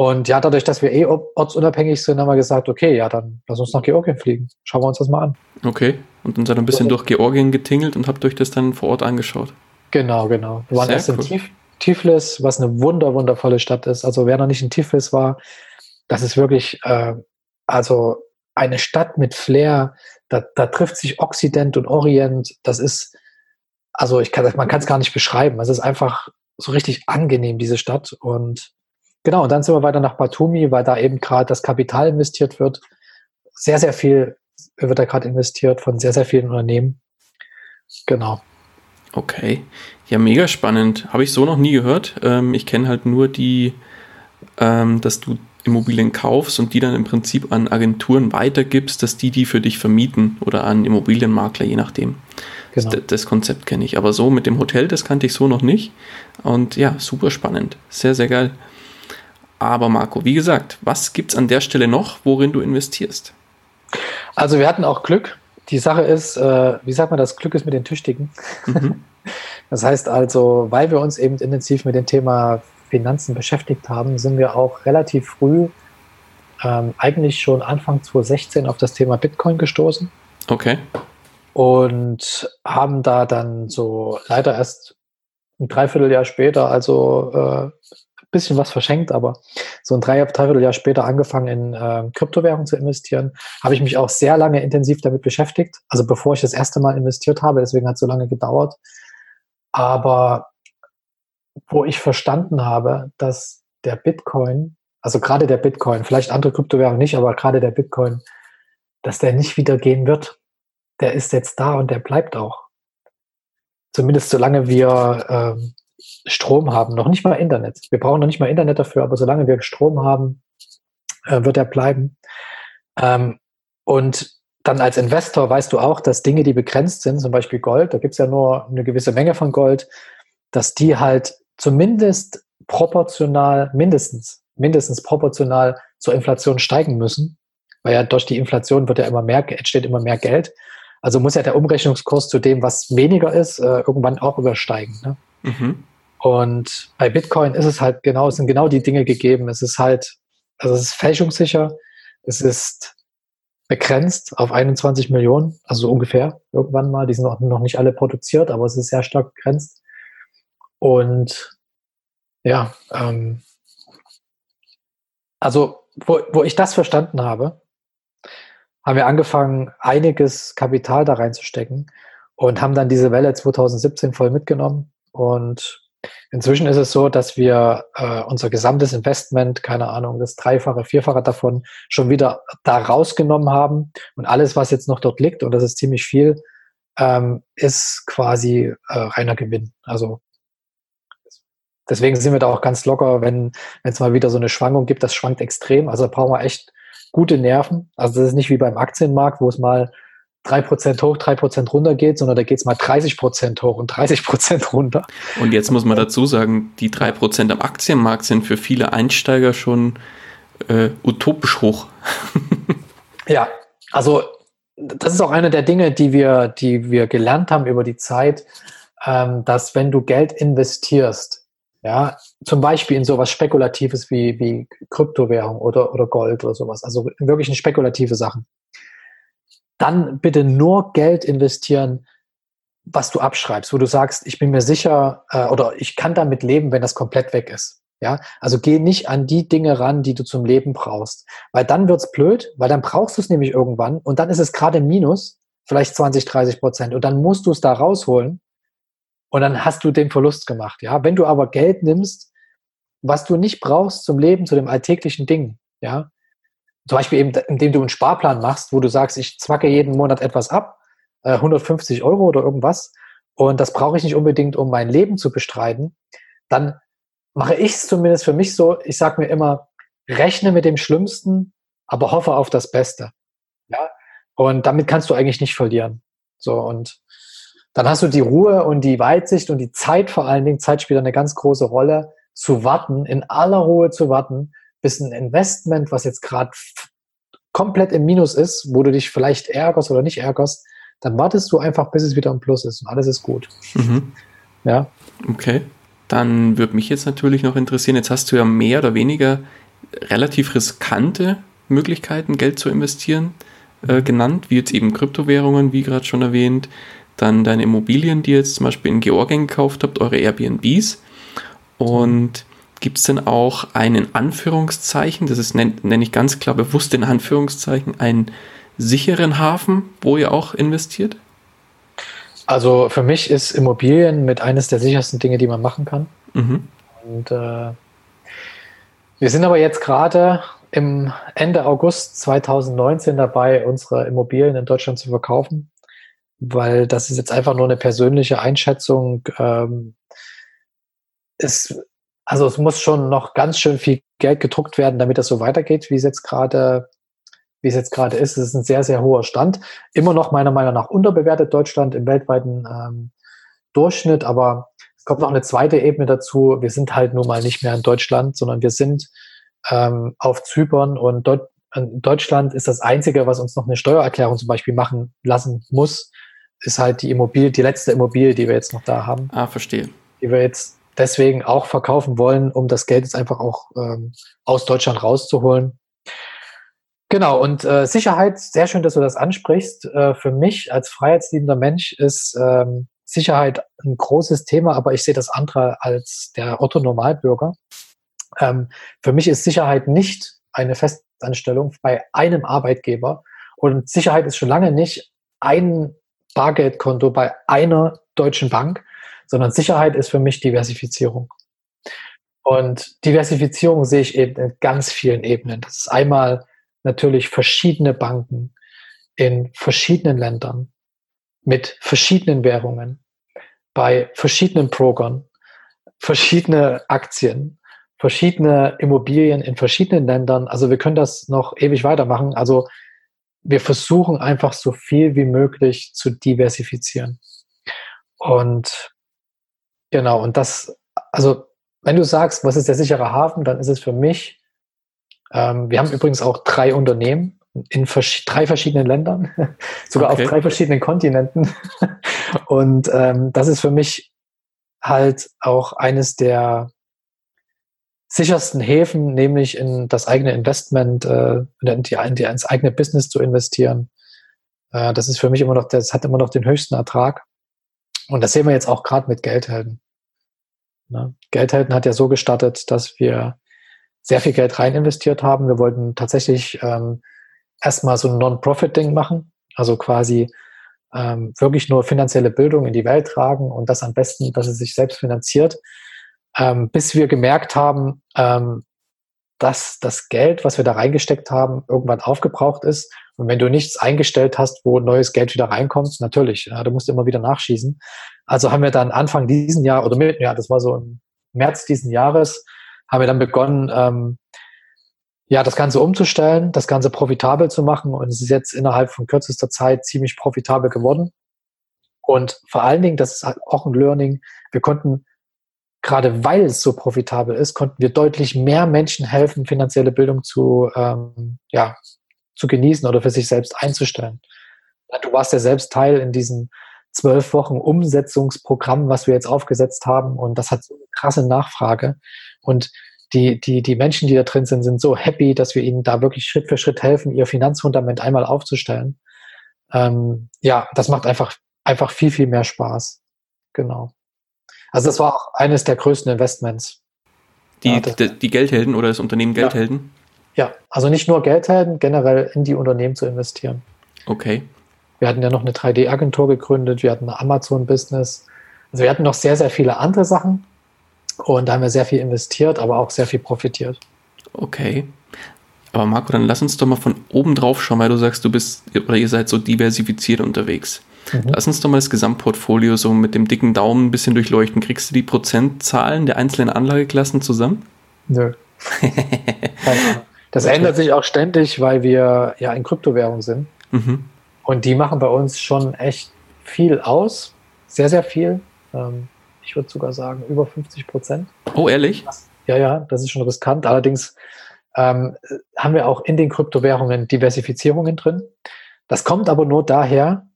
Und ja, dadurch, dass wir eh ortsunabhängig sind, haben wir gesagt, okay, ja, dann lass uns nach Georgien fliegen. Schauen wir uns das mal an. Okay. Und dann seid ihr ein bisschen durch Georgien getingelt und habt euch das dann vor Ort angeschaut. Genau, genau. Wir waren Sehr erst cool. in Tif Tiflis, was eine wunder, wundervolle Stadt ist. Also wer noch nicht in Tiflis war, das ist wirklich, äh, also eine Stadt mit Flair. Da, da trifft sich Occident und Orient. Das ist, also ich kann, man kann es gar nicht beschreiben. Es ist einfach so richtig angenehm, diese Stadt. Und genau, und dann sind wir weiter nach Batumi, weil da eben gerade das Kapital investiert wird. Sehr, sehr viel wird da gerade investiert von sehr, sehr vielen Unternehmen. Genau. Okay. Ja, mega spannend. Habe ich so noch nie gehört. Ähm, ich kenne halt nur die, ähm, dass du Immobilien kaufst und die dann im Prinzip an Agenturen weitergibst, dass die die für dich vermieten oder an Immobilienmakler, je nachdem. Genau. Das, das, Konzept kenne ich. Aber so mit dem Hotel, das kannte ich so noch nicht. Und ja, super spannend. Sehr, sehr geil. Aber Marco, wie gesagt, was gibt es an der Stelle noch, worin du investierst? Also wir hatten auch Glück. Die Sache ist, äh, wie sagt man das, Glück ist mit den Tüchtigen. Mhm. [LAUGHS] Das heißt also, weil wir uns eben intensiv mit dem Thema Finanzen beschäftigt haben, sind wir auch relativ früh, ähm, eigentlich schon Anfang 2016 auf das Thema Bitcoin gestoßen. Okay. Und haben da dann so leider erst ein Dreivierteljahr später, also äh, bisschen was verschenkt, aber so ein drei, Dreivierteljahr später angefangen in äh, Kryptowährungen zu investieren. Habe ich mich auch sehr lange intensiv damit beschäftigt. Also bevor ich das erste Mal investiert habe, deswegen hat es so lange gedauert. Aber wo ich verstanden habe, dass der Bitcoin, also gerade der Bitcoin, vielleicht andere Kryptowährungen nicht, aber gerade der Bitcoin, dass der nicht wieder gehen wird. Der ist jetzt da und der bleibt auch. Zumindest solange wir ähm, Strom haben, noch nicht mal Internet. Wir brauchen noch nicht mal Internet dafür, aber solange wir Strom haben, äh, wird er bleiben. Ähm, und dann als Investor weißt du auch, dass Dinge, die begrenzt sind, zum Beispiel Gold, da gibt es ja nur eine gewisse Menge von Gold, dass die halt zumindest proportional, mindestens, mindestens proportional zur Inflation steigen müssen. Weil ja durch die Inflation wird ja immer mehr, entsteht immer mehr Geld. Also muss ja der Umrechnungskurs zu dem, was weniger ist, äh, irgendwann auch übersteigen. Ne? Mhm. Und bei Bitcoin ist es halt genau, es sind genau die Dinge gegeben. Es ist halt, also es ist fälschungssicher, es ist begrenzt auf 21 Millionen, also so ungefähr irgendwann mal. Die sind noch, noch nicht alle produziert, aber es ist sehr stark begrenzt. Und ja, ähm, also wo, wo ich das verstanden habe, haben wir angefangen, einiges Kapital da reinzustecken und haben dann diese Welle 2017 voll mitgenommen. Und inzwischen ist es so, dass wir äh, unser gesamtes Investment, keine Ahnung, das Dreifache, Vierfache davon schon wieder da rausgenommen haben. Und alles, was jetzt noch dort liegt, und das ist ziemlich viel, ähm, ist quasi äh, reiner Gewinn. Also deswegen sind wir da auch ganz locker, wenn es mal wieder so eine Schwankung gibt, das schwankt extrem. Also da brauchen wir echt gute Nerven. Also das ist nicht wie beim Aktienmarkt, wo es mal drei Prozent hoch, drei Prozent runter geht, sondern da geht es mal 30 Prozent hoch und 30 Prozent runter. Und jetzt muss man dazu sagen, die drei Prozent am Aktienmarkt sind für viele Einsteiger schon äh, utopisch hoch. [LAUGHS] ja, also das ist auch eine der Dinge, die wir, die wir gelernt haben über die Zeit, ähm, dass wenn du Geld investierst, ja, zum Beispiel in sowas Spekulatives wie, wie Kryptowährung oder, oder Gold oder sowas. Also wirklich eine spekulative Sachen. Dann bitte nur Geld investieren, was du abschreibst, wo du sagst, ich bin mir sicher äh, oder ich kann damit leben, wenn das komplett weg ist. Ja, also geh nicht an die Dinge ran, die du zum Leben brauchst, weil dann wird's blöd, weil dann brauchst du es nämlich irgendwann und dann ist es gerade Minus, vielleicht 20, 30 Prozent und dann musst du es da rausholen und dann hast du den Verlust gemacht. Ja, wenn du aber Geld nimmst, was du nicht brauchst zum Leben, zu dem alltäglichen Ding, ja, zum Beispiel eben, indem du einen Sparplan machst, wo du sagst, ich zwacke jeden Monat etwas ab, äh, 150 Euro oder irgendwas, und das brauche ich nicht unbedingt, um mein Leben zu bestreiten, dann mache ich es zumindest für mich so, ich sage mir immer, rechne mit dem Schlimmsten, aber hoffe auf das Beste. Ja, und damit kannst du eigentlich nicht verlieren. So, und dann hast du die Ruhe und die Weitsicht und die Zeit vor allen Dingen. Zeit spielt eine ganz große Rolle, zu warten, in aller Ruhe zu warten, bis ein Investment, was jetzt gerade komplett im Minus ist, wo du dich vielleicht ärgerst oder nicht ärgerst, dann wartest du einfach, bis es wieder im Plus ist und alles ist gut. Mhm. Ja. Okay. Dann würde mich jetzt natürlich noch interessieren, jetzt hast du ja mehr oder weniger relativ riskante Möglichkeiten, Geld zu investieren, äh, genannt, wie jetzt eben Kryptowährungen, wie gerade schon erwähnt, dann deine Immobilien, die ihr jetzt zum Beispiel in Georgien gekauft habt, eure Airbnbs. Und gibt es denn auch einen Anführungszeichen, das ist, nenne nenn ich ganz klar bewusst in Anführungszeichen, einen sicheren Hafen, wo ihr auch investiert? Also für mich ist Immobilien mit eines der sichersten Dinge, die man machen kann. Mhm. Und äh, wir sind aber jetzt gerade im Ende August 2019 dabei, unsere Immobilien in Deutschland zu verkaufen, weil das ist jetzt einfach nur eine persönliche Einschätzung. Ähm, es, also es muss schon noch ganz schön viel Geld gedruckt werden, damit das so weitergeht, wie es jetzt gerade wie es jetzt gerade ist. Es ist ein sehr, sehr hoher Stand. Immer noch meiner Meinung nach unterbewertet Deutschland im weltweiten ähm, Durchschnitt, aber es kommt noch eine zweite Ebene dazu. Wir sind halt nun mal nicht mehr in Deutschland, sondern wir sind ähm, auf Zypern und in Deutschland ist das Einzige, was uns noch eine Steuererklärung zum Beispiel machen lassen muss, ist halt die Immobilie, die letzte Immobilie, die wir jetzt noch da haben. Ah, verstehe. Die wir jetzt deswegen auch verkaufen wollen, um das Geld jetzt einfach auch ähm, aus Deutschland rauszuholen. Genau, und äh, Sicherheit, sehr schön, dass du das ansprichst. Äh, für mich als freiheitsliebender Mensch ist ähm, Sicherheit ein großes Thema, aber ich sehe das andere als der Otto Normalbürger. Ähm, für mich ist Sicherheit nicht eine Festanstellung bei einem Arbeitgeber und Sicherheit ist schon lange nicht ein Bargeldkonto bei einer deutschen Bank, sondern Sicherheit ist für mich Diversifizierung. Und Diversifizierung sehe ich eben in ganz vielen Ebenen. Das ist einmal natürlich verschiedene Banken in verschiedenen Ländern mit verschiedenen Währungen, bei verschiedenen Brokern, verschiedene Aktien, verschiedene Immobilien in verschiedenen Ländern. Also wir können das noch ewig weitermachen. Also wir versuchen einfach so viel wie möglich zu diversifizieren. Und genau, und das, also wenn du sagst, was ist der sichere Hafen, dann ist es für mich, ähm, wir haben übrigens auch drei Unternehmen in vers drei verschiedenen Ländern, [LAUGHS] sogar okay. auf drei verschiedenen Kontinenten. [LAUGHS] und ähm, das ist für mich halt auch eines der sichersten Häfen, nämlich in das eigene Investment, äh, in, die, in, die, ins eigene Business zu investieren. Äh, das ist für mich immer noch, das hat immer noch den höchsten Ertrag. Und das sehen wir jetzt auch gerade mit Geldhelden. Ne? Geldhelden hat ja so gestartet, dass wir sehr viel Geld rein investiert haben. Wir wollten tatsächlich ähm, erstmal so ein Non-Profit-Ding machen, also quasi ähm, wirklich nur finanzielle Bildung in die Welt tragen und das am besten, dass es sich selbst finanziert ähm, bis wir gemerkt haben, ähm, dass das Geld, was wir da reingesteckt haben, irgendwann aufgebraucht ist. Und wenn du nichts eingestellt hast, wo neues Geld wieder reinkommt, natürlich, ja, du musst immer wieder nachschießen. Also haben wir dann Anfang diesen Jahr oder mit, ja, das war so im März diesen Jahres, haben wir dann begonnen, ähm, ja, das Ganze umzustellen, das Ganze profitabel zu machen. Und es ist jetzt innerhalb von kürzester Zeit ziemlich profitabel geworden. Und vor allen Dingen, das ist halt auch ein Learning, wir konnten gerade weil es so profitabel ist, konnten wir deutlich mehr Menschen helfen, finanzielle Bildung zu, ähm, ja, zu genießen oder für sich selbst einzustellen. Du warst ja selbst Teil in diesem zwölf Wochen Umsetzungsprogramm, was wir jetzt aufgesetzt haben. Und das hat so eine krasse Nachfrage. Und die, die, die Menschen, die da drin sind, sind so happy, dass wir ihnen da wirklich Schritt für Schritt helfen, ihr Finanzfundament einmal aufzustellen. Ähm, ja, das macht einfach, einfach viel, viel mehr Spaß. Genau. Also das war auch eines der größten Investments. Die, die, die Geldhelden oder das Unternehmen Geldhelden? Ja. also nicht nur Geldhelden, generell in die Unternehmen zu investieren. Okay. Wir hatten ja noch eine 3D-Agentur gegründet, wir hatten ein Amazon-Business. Also wir hatten noch sehr, sehr viele andere Sachen und da haben wir sehr viel investiert, aber auch sehr viel profitiert. Okay. Aber Marco, dann lass uns doch mal von oben drauf schauen, weil du sagst, du bist oder ihr seid so diversifiziert unterwegs. Mhm. Lass uns doch mal das Gesamtportfolio so mit dem dicken Daumen ein bisschen durchleuchten. Kriegst du die Prozentzahlen der einzelnen Anlageklassen zusammen? Nö. [LAUGHS] das okay. ändert sich auch ständig, weil wir ja in Kryptowährung sind. Mhm. Und die machen bei uns schon echt viel aus. Sehr, sehr viel. Ähm, ich würde sogar sagen, über 50 Prozent. Oh, ehrlich? Ja, ja, das ist schon riskant. Allerdings ähm, haben wir auch in den Kryptowährungen Diversifizierungen drin. Das kommt aber nur daher,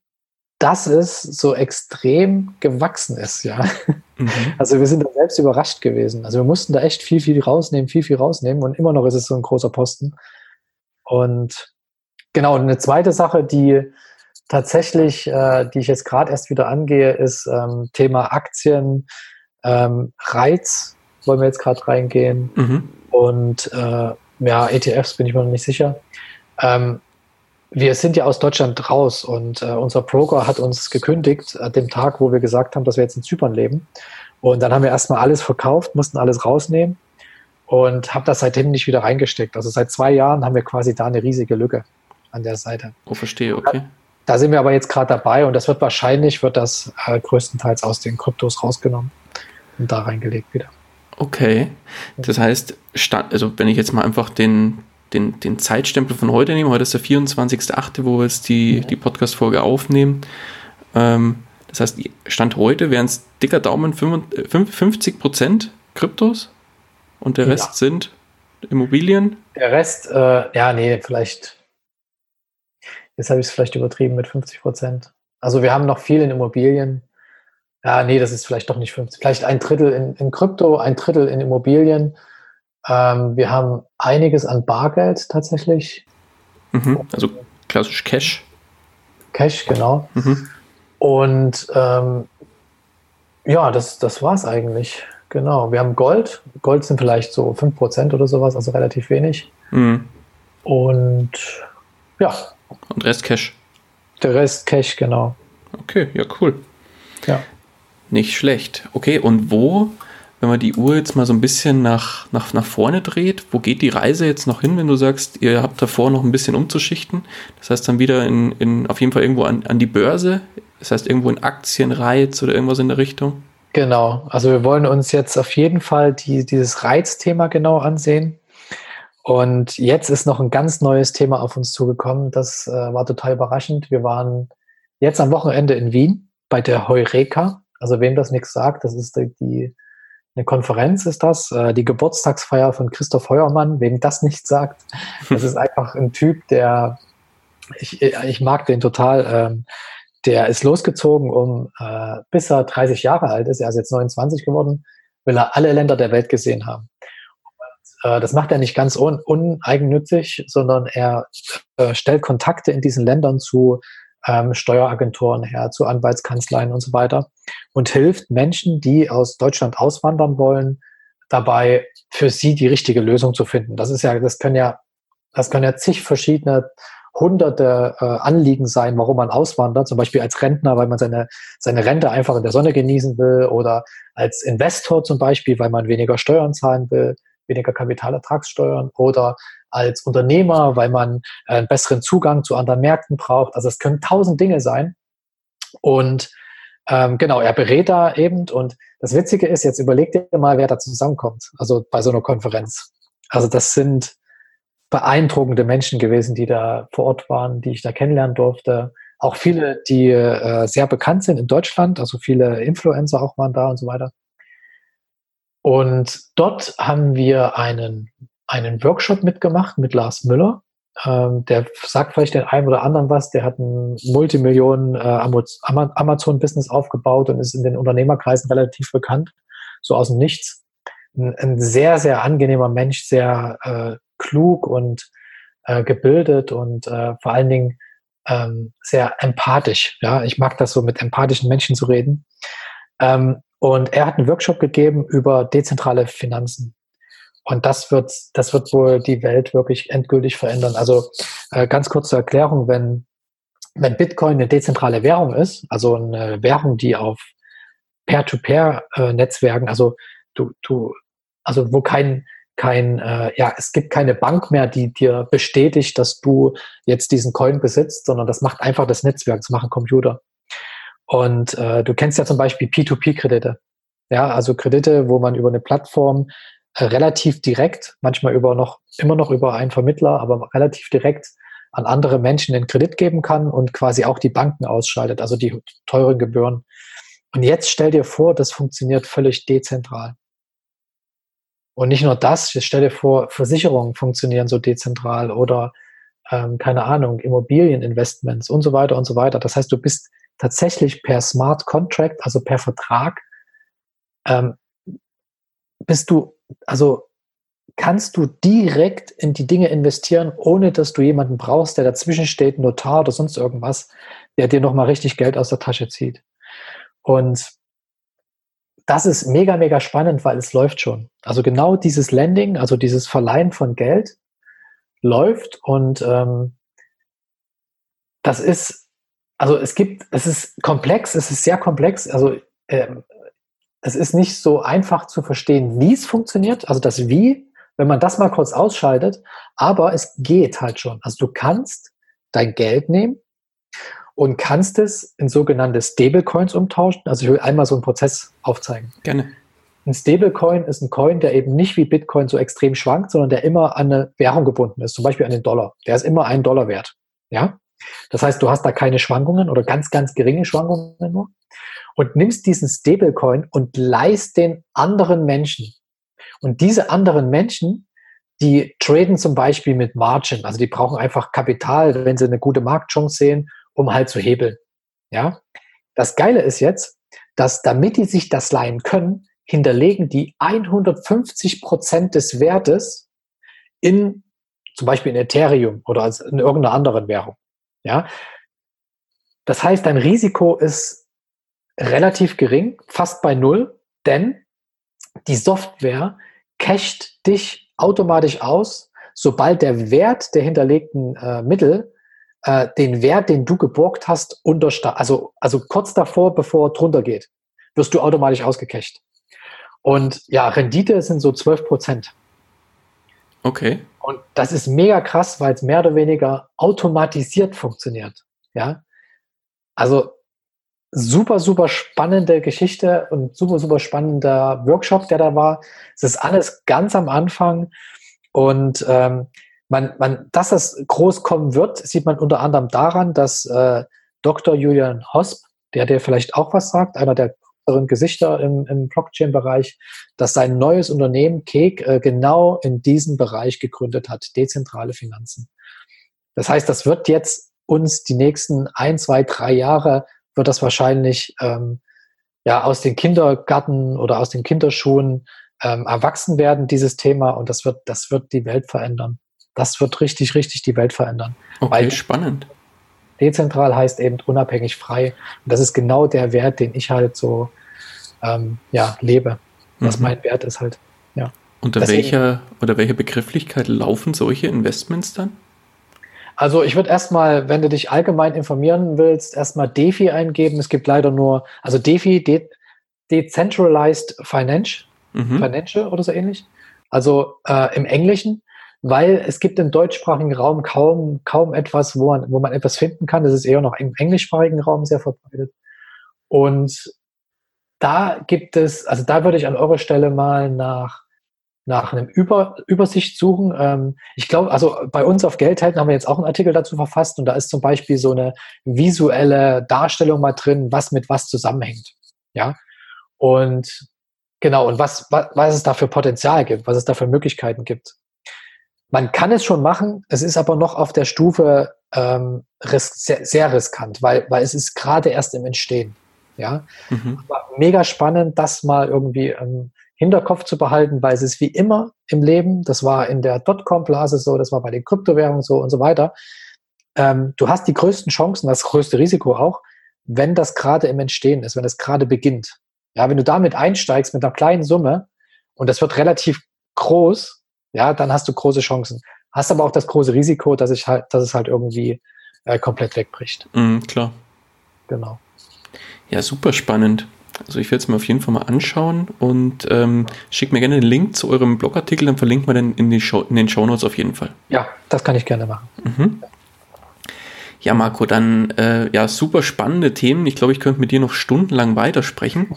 dass es so extrem gewachsen ist, ja. Mhm. [LAUGHS] Also wir sind da selbst überrascht gewesen. Also wir mussten da echt viel, viel rausnehmen, viel, viel rausnehmen und immer noch ist es so ein großer Posten. Und genau, eine zweite Sache, die tatsächlich, äh, die ich jetzt gerade erst wieder angehe, ist ähm, Thema Aktien, ähm, Reiz, wollen wir jetzt gerade reingehen. Mhm. Und äh, ja, ETFs bin ich mir noch nicht sicher. Ähm, wir sind ja aus Deutschland raus und äh, unser Broker hat uns gekündigt an dem Tag, wo wir gesagt haben, dass wir jetzt in Zypern leben. Und dann haben wir erstmal alles verkauft, mussten alles rausnehmen und habe das seitdem nicht wieder reingesteckt. Also seit zwei Jahren haben wir quasi da eine riesige Lücke an der Seite. Oh, verstehe, okay. Da, da sind wir aber jetzt gerade dabei und das wird wahrscheinlich, wird das äh, größtenteils aus den Kryptos rausgenommen und da reingelegt wieder. Okay, das heißt, also wenn ich jetzt mal einfach den, den, den Zeitstempel von heute nehme, heute ist der 24.8., wo wir jetzt die, die Podcast-Folge aufnehmen. Ähm, das heißt, Stand heute wären es dicker Daumen 50 Prozent Kryptos und der Rest ja. sind Immobilien. Der Rest, äh, ja, nee, vielleicht, jetzt habe ich es vielleicht übertrieben mit 50 Prozent. Also wir haben noch viel in Immobilien. Ja, nee, das ist vielleicht doch nicht 50. Vielleicht ein Drittel in, in Krypto, ein Drittel in Immobilien ähm, wir haben einiges an Bargeld tatsächlich. Mhm, also klassisch Cash. Cash, genau. Mhm. Und ähm, ja, das, das war es eigentlich. Genau. Wir haben Gold. Gold sind vielleicht so 5% oder sowas, also relativ wenig. Mhm. Und ja. Und Rest Cash. Der Rest Cash, genau. Okay, ja, cool. Ja. Nicht schlecht. Okay, und wo wenn man die Uhr jetzt mal so ein bisschen nach, nach, nach vorne dreht, wo geht die Reise jetzt noch hin, wenn du sagst, ihr habt davor noch ein bisschen umzuschichten? Das heißt dann wieder in, in, auf jeden Fall irgendwo an, an die Börse, das heißt irgendwo in Aktienreiz oder irgendwas in der Richtung? Genau, also wir wollen uns jetzt auf jeden Fall die, dieses Reizthema genau ansehen. Und jetzt ist noch ein ganz neues Thema auf uns zugekommen. Das äh, war total überraschend. Wir waren jetzt am Wochenende in Wien bei der Heureka. Also wem das nichts sagt, das ist die, eine Konferenz ist das, äh, die Geburtstagsfeier von Christoph Heuermann, wem das nicht sagt. [LAUGHS] Das ist einfach ein Typ, der, ich, ich mag den total, ähm, der ist losgezogen, um, äh, bis er 30 Jahre alt ist, er ist jetzt 29 geworden, will er alle Länder der Welt gesehen haben. Und, äh, das macht er nicht ganz un uneigennützig, sondern er äh, stellt Kontakte in diesen Ländern zu ähm, Steueragenturen her, zu Anwaltskanzleien und so weiter und hilft Menschen, die aus Deutschland auswandern wollen, dabei für sie die richtige Lösung zu finden. Das ist ja, das können ja, das können ja zig verschiedene hunderte äh, Anliegen sein, warum man auswandert, zum Beispiel als Rentner, weil man seine, seine Rente einfach in der Sonne genießen will oder als Investor zum Beispiel, weil man weniger Steuern zahlen will, weniger Kapitalertragssteuern oder als Unternehmer, weil man äh, einen besseren Zugang zu anderen Märkten braucht. Also es können tausend Dinge sein. Und ähm, genau, er berät da eben. Und das Witzige ist, jetzt überleg dir mal, wer da zusammenkommt. Also bei so einer Konferenz. Also das sind beeindruckende Menschen gewesen, die da vor Ort waren, die ich da kennenlernen durfte. Auch viele, die äh, sehr bekannt sind in Deutschland, also viele Influencer auch waren da und so weiter. Und dort haben wir einen einen Workshop mitgemacht mit Lars Müller. Ähm, der sagt vielleicht den einen oder anderen was. Der hat ein Multimillionen äh, Amazon-Business aufgebaut und ist in den Unternehmerkreisen relativ bekannt, so aus dem Nichts. Ein, ein sehr, sehr angenehmer Mensch, sehr äh, klug und äh, gebildet und äh, vor allen Dingen ähm, sehr empathisch. Ja, ich mag das so, mit empathischen Menschen zu reden. Ähm, und er hat einen Workshop gegeben über dezentrale Finanzen. Und das wird, das wird wohl die Welt wirklich endgültig verändern. Also äh, ganz kurze Erklärung, wenn, wenn Bitcoin eine dezentrale Währung ist, also eine Währung, die auf Peer-to-Peer-Netzwerken, also du, du, also wo kein, kein, äh, ja, es gibt keine Bank mehr, die dir bestätigt, dass du jetzt diesen Coin besitzt, sondern das macht einfach das Netzwerk, das machen Computer. Und äh, du kennst ja zum Beispiel P2P-Kredite. Ja, also Kredite, wo man über eine Plattform relativ direkt, manchmal über noch, immer noch über einen Vermittler, aber relativ direkt an andere Menschen den Kredit geben kann und quasi auch die Banken ausschaltet, also die teuren Gebühren. Und jetzt stell dir vor, das funktioniert völlig dezentral. Und nicht nur das, ich stelle vor, Versicherungen funktionieren so dezentral oder ähm, keine Ahnung, Immobilieninvestments und so weiter und so weiter. Das heißt, du bist tatsächlich per Smart Contract, also per Vertrag, ähm, bist du, also kannst du direkt in die Dinge investieren, ohne dass du jemanden brauchst, der dazwischen steht, Notar oder sonst irgendwas, der dir nochmal richtig Geld aus der Tasche zieht. Und das ist mega, mega spannend, weil es läuft schon. Also genau dieses Lending, also dieses Verleihen von Geld läuft und ähm, das ist, also es gibt, es ist komplex, es ist sehr komplex, also ähm, es ist nicht so einfach zu verstehen, wie es funktioniert, also das Wie, wenn man das mal kurz ausschaltet, aber es geht halt schon. Also du kannst dein Geld nehmen und kannst es in sogenannte Stablecoins umtauschen. Also ich will einmal so einen Prozess aufzeigen. Gerne. Ein Stablecoin ist ein Coin, der eben nicht wie Bitcoin so extrem schwankt, sondern der immer an eine Währung gebunden ist, zum Beispiel an den Dollar. Der ist immer ein Dollar wert. Ja? Das heißt, du hast da keine Schwankungen oder ganz, ganz geringe Schwankungen nur und nimmst diesen Stablecoin und leist den anderen Menschen. Und diese anderen Menschen, die traden zum Beispiel mit Margin, also die brauchen einfach Kapital, wenn sie eine gute Marktchance sehen, um halt zu hebeln. Ja? Das Geile ist jetzt, dass damit die sich das leihen können, hinterlegen die 150 Prozent des Wertes in zum Beispiel in Ethereum oder in irgendeiner anderen Währung. Ja? Das heißt, dein Risiko ist relativ gering, fast bei null, denn die Software cacht dich automatisch aus, sobald der Wert der hinterlegten äh, Mittel äh, den Wert, den du geborgt hast, untersta also, also kurz davor, bevor er drunter geht, wirst du automatisch ausgecached. Und ja, Rendite sind so 12 Prozent. Okay. Und das ist mega krass, weil es mehr oder weniger automatisiert funktioniert. Ja. Also super, super spannende Geschichte und super, super spannender Workshop, der da war. Es ist alles ganz am Anfang und ähm, man, man, dass das groß kommen wird, sieht man unter anderem daran, dass äh, Dr. Julian Hosp, der dir vielleicht auch was sagt, einer der Gesichter im, im Blockchain-Bereich, dass sein neues Unternehmen Cake äh, genau in diesem Bereich gegründet hat, dezentrale Finanzen. Das heißt, das wird jetzt uns die nächsten ein, zwei, drei Jahre wird das wahrscheinlich ähm, ja aus den Kindergarten oder aus den Kinderschuhen ähm, erwachsen werden, dieses Thema, und das wird, das wird die Welt verändern. Das wird richtig, richtig die Welt verändern. Okay, Weil spannend. Dezentral heißt eben unabhängig frei. Und das ist genau der Wert, den ich halt so ähm, ja, lebe. Was mhm. mein Wert ist halt. Ja. Unter Deswegen, welcher oder welcher Begrifflichkeit laufen solche Investments dann? Also ich würde erstmal, wenn du dich allgemein informieren willst, erstmal DeFi eingeben. Es gibt leider nur, also DeFi, De Decentralized Finance, mhm. Financial oder so ähnlich. Also äh, im Englischen, weil es gibt im deutschsprachigen Raum kaum, kaum etwas, wo man, wo man etwas finden kann. Das ist eher noch im englischsprachigen Raum sehr verbreitet. Und da gibt es, also da würde ich an eurer Stelle mal nach nach einem Über Übersicht suchen. Ähm, ich glaube, also bei uns auf Geldhelden haben wir jetzt auch einen Artikel dazu verfasst und da ist zum Beispiel so eine visuelle Darstellung mal drin, was mit was zusammenhängt. Ja. Und genau, und was, was, was es da für Potenzial gibt, was es da für Möglichkeiten gibt. Man kann es schon machen, es ist aber noch auf der Stufe ähm, ris sehr, sehr riskant, weil, weil es ist gerade erst im Entstehen. Ja, mhm. aber mega spannend, das mal irgendwie ähm, Hinterkopf zu behalten, weil es ist wie immer im Leben, das war in der Dotcom-Blase so, das war bei den Kryptowährungen so und so weiter. Ähm, du hast die größten Chancen, das größte Risiko auch, wenn das gerade im Entstehen ist, wenn es gerade beginnt. Ja, wenn du damit einsteigst mit einer kleinen Summe und das wird relativ groß, ja, dann hast du große Chancen. Hast aber auch das große Risiko, dass, ich halt, dass es halt irgendwie äh, komplett wegbricht. Mm, klar. Genau. Ja, super spannend. Also ich werde es mir auf jeden Fall mal anschauen und ähm, schickt mir gerne den Link zu eurem Blogartikel, dann verlinkt man den in, die Show, in den Show Notes auf jeden Fall. Ja, das kann ich gerne machen. Mhm. Ja, Marco, dann äh, ja, super spannende Themen. Ich glaube, ich könnte mit dir noch stundenlang weitersprechen.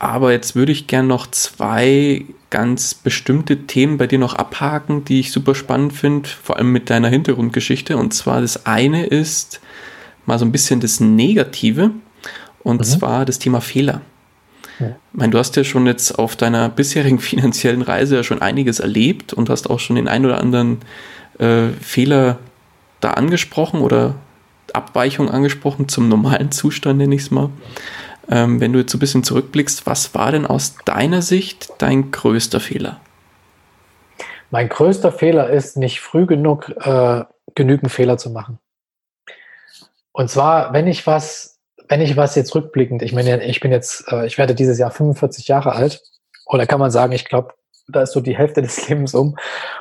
Aber jetzt würde ich gerne noch zwei ganz bestimmte Themen bei dir noch abhaken, die ich super spannend finde, vor allem mit deiner Hintergrundgeschichte. Und zwar das eine ist mal so ein bisschen das Negative und mhm. zwar das Thema Fehler. Ja. Ich meine, du hast ja schon jetzt auf deiner bisherigen [LAUGHS] finanziellen Reise ja schon einiges erlebt und hast auch schon den ein oder anderen äh, Fehler da angesprochen oder Abweichung angesprochen zum normalen Zustand, nenne ich es mal. Ähm, wenn du jetzt so ein bisschen zurückblickst, was war denn aus deiner Sicht dein größter Fehler? Mein größter Fehler ist, nicht früh genug äh, genügend Fehler zu machen. Und zwar, wenn ich was, wenn ich was jetzt rückblickend, ich meine, ich bin jetzt, äh, ich werde dieses Jahr 45 Jahre alt, oder kann man sagen, ich glaube, da ist so die Hälfte des [LAUGHS] Lebens um.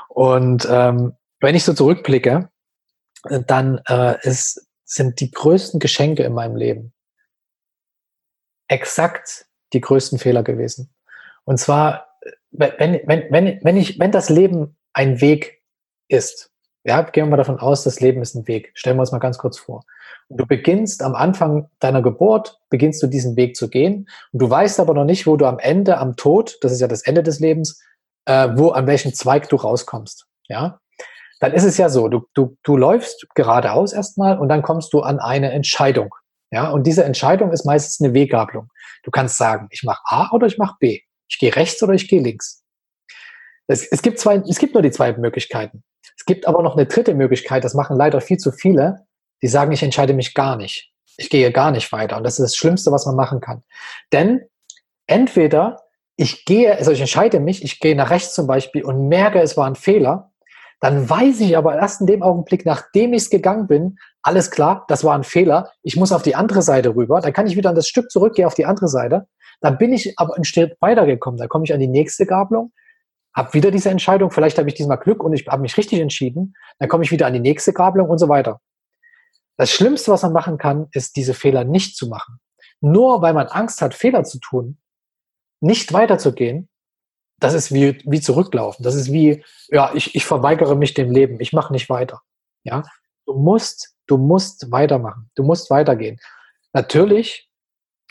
Und ähm, wenn ich so zurückblicke, dann äh, ist, sind die größten Geschenke in meinem Leben exakt die größten Fehler gewesen. Und zwar, wenn, wenn, wenn, wenn, ich, wenn das Leben ein Weg ist, ja, gehen wir mal davon aus, das Leben ist ein Weg. Stellen wir uns mal ganz kurz vor. Du beginnst am Anfang deiner Geburt, beginnst du diesen Weg zu gehen. Und du weißt aber noch nicht, wo du am Ende, am Tod, das ist ja das Ende des Lebens, äh, wo, an welchem Zweig du rauskommst. Ja, dann ist es ja so, du, du, du läufst geradeaus erstmal und dann kommst du an eine Entscheidung. Ja, und diese Entscheidung ist meistens eine Weggabelung. Du kannst sagen, ich mache A oder ich mache B. Ich gehe rechts oder ich gehe links. Es, es, gibt zwei, es gibt nur die zwei Möglichkeiten. Es gibt aber noch eine dritte Möglichkeit, das machen leider viel zu viele, die sagen, ich entscheide mich gar nicht. Ich gehe gar nicht weiter. Und das ist das Schlimmste, was man machen kann. Denn entweder ich gehe, also ich entscheide mich, ich gehe nach rechts zum Beispiel und merke, es war ein Fehler, dann weiß ich aber erst in dem Augenblick, nachdem ich es gegangen bin, alles klar, das war ein Fehler, ich muss auf die andere Seite rüber, dann kann ich wieder an das Stück zurückgehen auf die andere Seite, dann bin ich aber einen Schritt weitergekommen, dann komme ich an die nächste Gabelung, habe wieder diese Entscheidung, vielleicht habe ich diesmal Glück und ich habe mich richtig entschieden, dann komme ich wieder an die nächste Gabelung und so weiter. Das Schlimmste, was man machen kann, ist diese Fehler nicht zu machen. Nur weil man Angst hat, Fehler zu tun, nicht weiterzugehen, das ist wie, wie zurücklaufen. Das ist wie, ja, ich, ich verweigere mich dem Leben. Ich mache nicht weiter. Ja, du musst, du musst weitermachen. Du musst weitergehen. Natürlich,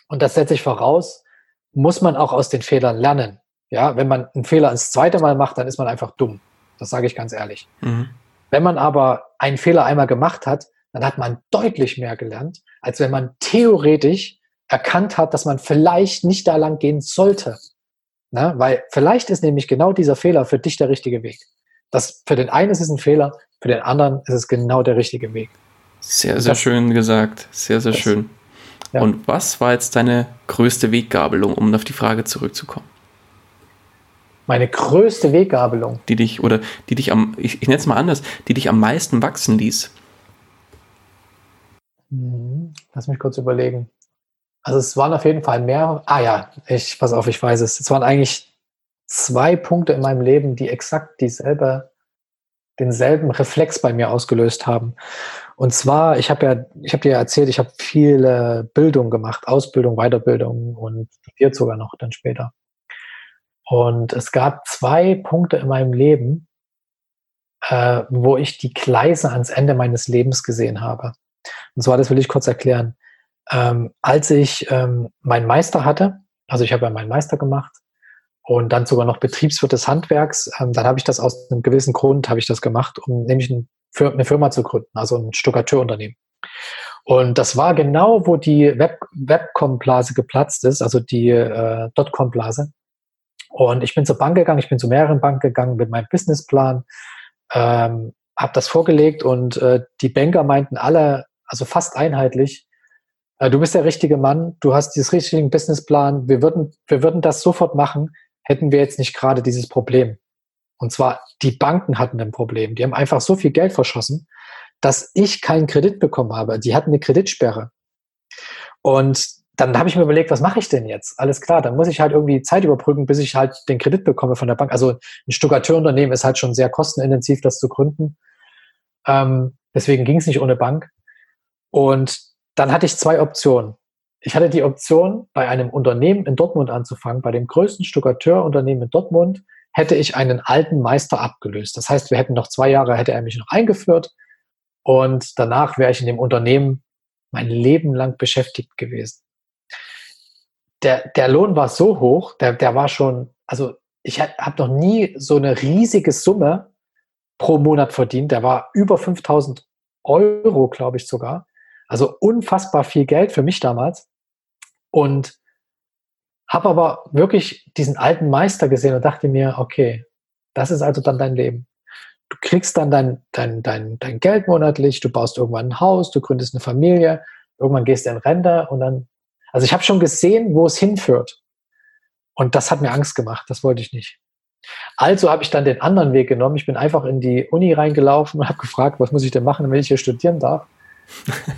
und das setze ich voraus, muss man auch aus den Fehlern lernen. Ja, wenn man einen Fehler ins zweite Mal macht, dann ist man einfach dumm. Das sage ich ganz ehrlich. Mhm. Wenn man aber einen Fehler einmal gemacht hat, dann hat man deutlich mehr gelernt, als wenn man theoretisch erkannt hat, dass man vielleicht nicht da lang gehen sollte. Na, weil vielleicht ist nämlich genau dieser Fehler für dich der richtige Weg. Das, für den einen ist es ein Fehler, für den anderen ist es genau der richtige Weg. Sehr, sehr das, schön gesagt. Sehr, sehr das, schön. Ja. Und was war jetzt deine größte Weggabelung, um auf die Frage zurückzukommen? Meine größte Weggabelung. Die dich, oder die dich am, ich, ich nenne es mal anders, die dich am meisten wachsen ließ. Hm, lass mich kurz überlegen. Also es waren auf jeden Fall mehr. Ah ja, ich pass auf, ich weiß es. Es waren eigentlich zwei Punkte in meinem Leben, die exakt dieselbe, denselben Reflex bei mir ausgelöst haben. Und zwar, ich habe ja, ich habe dir ja erzählt, ich habe viele Bildung gemacht, Ausbildung, Weiterbildung und studiert sogar noch dann später. Und es gab zwei Punkte in meinem Leben, äh, wo ich die Gleise ans Ende meines Lebens gesehen habe. Und zwar, das will ich kurz erklären. Ähm, als ich ähm, meinen Meister hatte, also ich habe ja meinen Meister gemacht und dann sogar noch Betriebswirt des Handwerks, ähm, dann habe ich das aus einem gewissen Grund habe ich das gemacht, um nämlich ein, eine Firma zu gründen, also ein Stuckateurunternehmen. Und das war genau, wo die Web, Webcom-Blase geplatzt ist, also die äh, Dotcom-Blase. Und ich bin zur Bank gegangen, ich bin zu mehreren Banken gegangen mit meinem Businessplan, ähm, habe das vorgelegt und äh, die Banker meinten alle, also fast einheitlich, äh, du bist der richtige Mann, du hast dieses richtige Businessplan, wir würden, wir würden das sofort machen, hätten wir jetzt nicht gerade dieses Problem. Und zwar, die Banken hatten ein Problem. Die haben einfach so viel Geld verschossen, dass ich keinen Kredit bekommen habe. Die hatten eine Kreditsperre. Und dann habe ich mir überlegt, was mache ich denn jetzt? Alles klar, dann muss ich halt irgendwie Zeit überbrücken, bis ich halt den Kredit bekomme von der Bank. Also ein Stuckateurunternehmen ist halt schon sehr kostenintensiv, das zu gründen. Ähm, deswegen ging es nicht ohne Bank. Und dann hatte ich zwei Optionen. Ich hatte die Option, bei einem Unternehmen in Dortmund anzufangen, bei dem größten Stuckateurunternehmen in Dortmund, hätte ich einen alten Meister abgelöst. Das heißt, wir hätten noch zwei Jahre, hätte er mich noch eingeführt und danach wäre ich in dem Unternehmen mein Leben lang beschäftigt gewesen. Der, der Lohn war so hoch, der, der war schon, also ich habe noch nie so eine riesige Summe pro Monat verdient. Der war über 5000 Euro, glaube ich sogar. Also unfassbar viel Geld für mich damals. Und habe aber wirklich diesen alten Meister gesehen und dachte mir, okay, das ist also dann dein Leben. Du kriegst dann dein, dein, dein, dein Geld monatlich, du baust irgendwann ein Haus, du gründest eine Familie, irgendwann gehst du in Rente und dann, also ich habe schon gesehen, wo es hinführt. Und das hat mir Angst gemacht, das wollte ich nicht. Also habe ich dann den anderen Weg genommen. Ich bin einfach in die Uni reingelaufen und habe gefragt, was muss ich denn machen, damit ich hier studieren darf.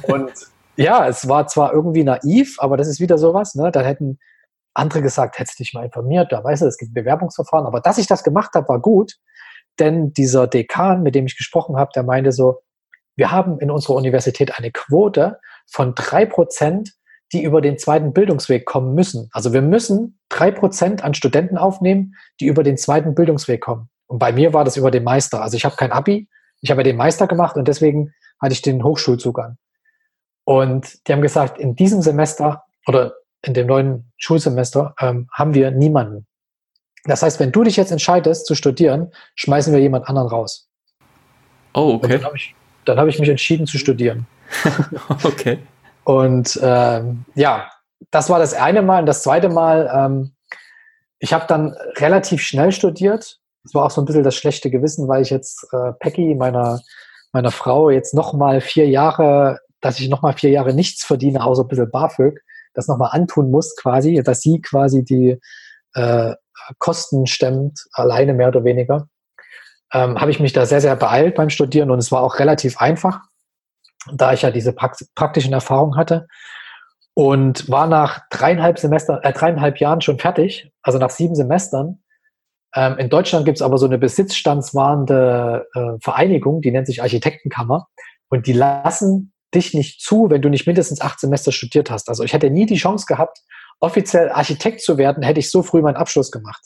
Und ja, es war zwar irgendwie naiv, aber das ist wieder sowas. Ne? Da hätten andere gesagt, hättest dich mal informiert, da weißt du, es gibt Bewerbungsverfahren. Aber dass ich das gemacht habe, war gut, denn dieser Dekan, mit dem ich gesprochen habe, der meinte so, wir haben in unserer Universität eine Quote von drei Prozent, die über den zweiten Bildungsweg kommen müssen. Also wir müssen drei Prozent an Studenten aufnehmen, die über den zweiten Bildungsweg kommen. Und bei mir war das über den Meister. Also ich habe kein Abi, ich habe ja den Meister gemacht und deswegen hatte ich den Hochschulzugang. Und die haben gesagt, in diesem Semester oder in dem neuen Schulsemester ähm, haben wir niemanden. Das heißt, wenn du dich jetzt entscheidest zu studieren, schmeißen wir jemand anderen raus. Oh, okay. Und dann habe ich, hab ich mich entschieden zu studieren. [LAUGHS] okay. Und ähm, ja, das war das eine Mal. Und das zweite Mal, ähm, ich habe dann relativ schnell studiert. Das war auch so ein bisschen das schlechte Gewissen, weil ich jetzt äh, Peggy, meiner, meiner Frau, jetzt nochmal vier Jahre, dass ich nochmal vier Jahre nichts verdiene, außer ein bisschen BAföG, das nochmal antun muss quasi, dass sie quasi die äh, Kosten stemmt, alleine mehr oder weniger, ähm, habe ich mich da sehr, sehr beeilt beim Studieren und es war auch relativ einfach, da ich ja diese praktischen Erfahrungen hatte und war nach dreieinhalb Semester, äh, dreieinhalb Jahren schon fertig, also nach sieben Semestern. Ähm, in Deutschland gibt es aber so eine besitzstandswahrende äh, Vereinigung, die nennt sich Architektenkammer und die lassen dich nicht zu, wenn du nicht mindestens acht Semester studiert hast. Also ich hätte nie die Chance gehabt, offiziell Architekt zu werden, hätte ich so früh meinen Abschluss gemacht.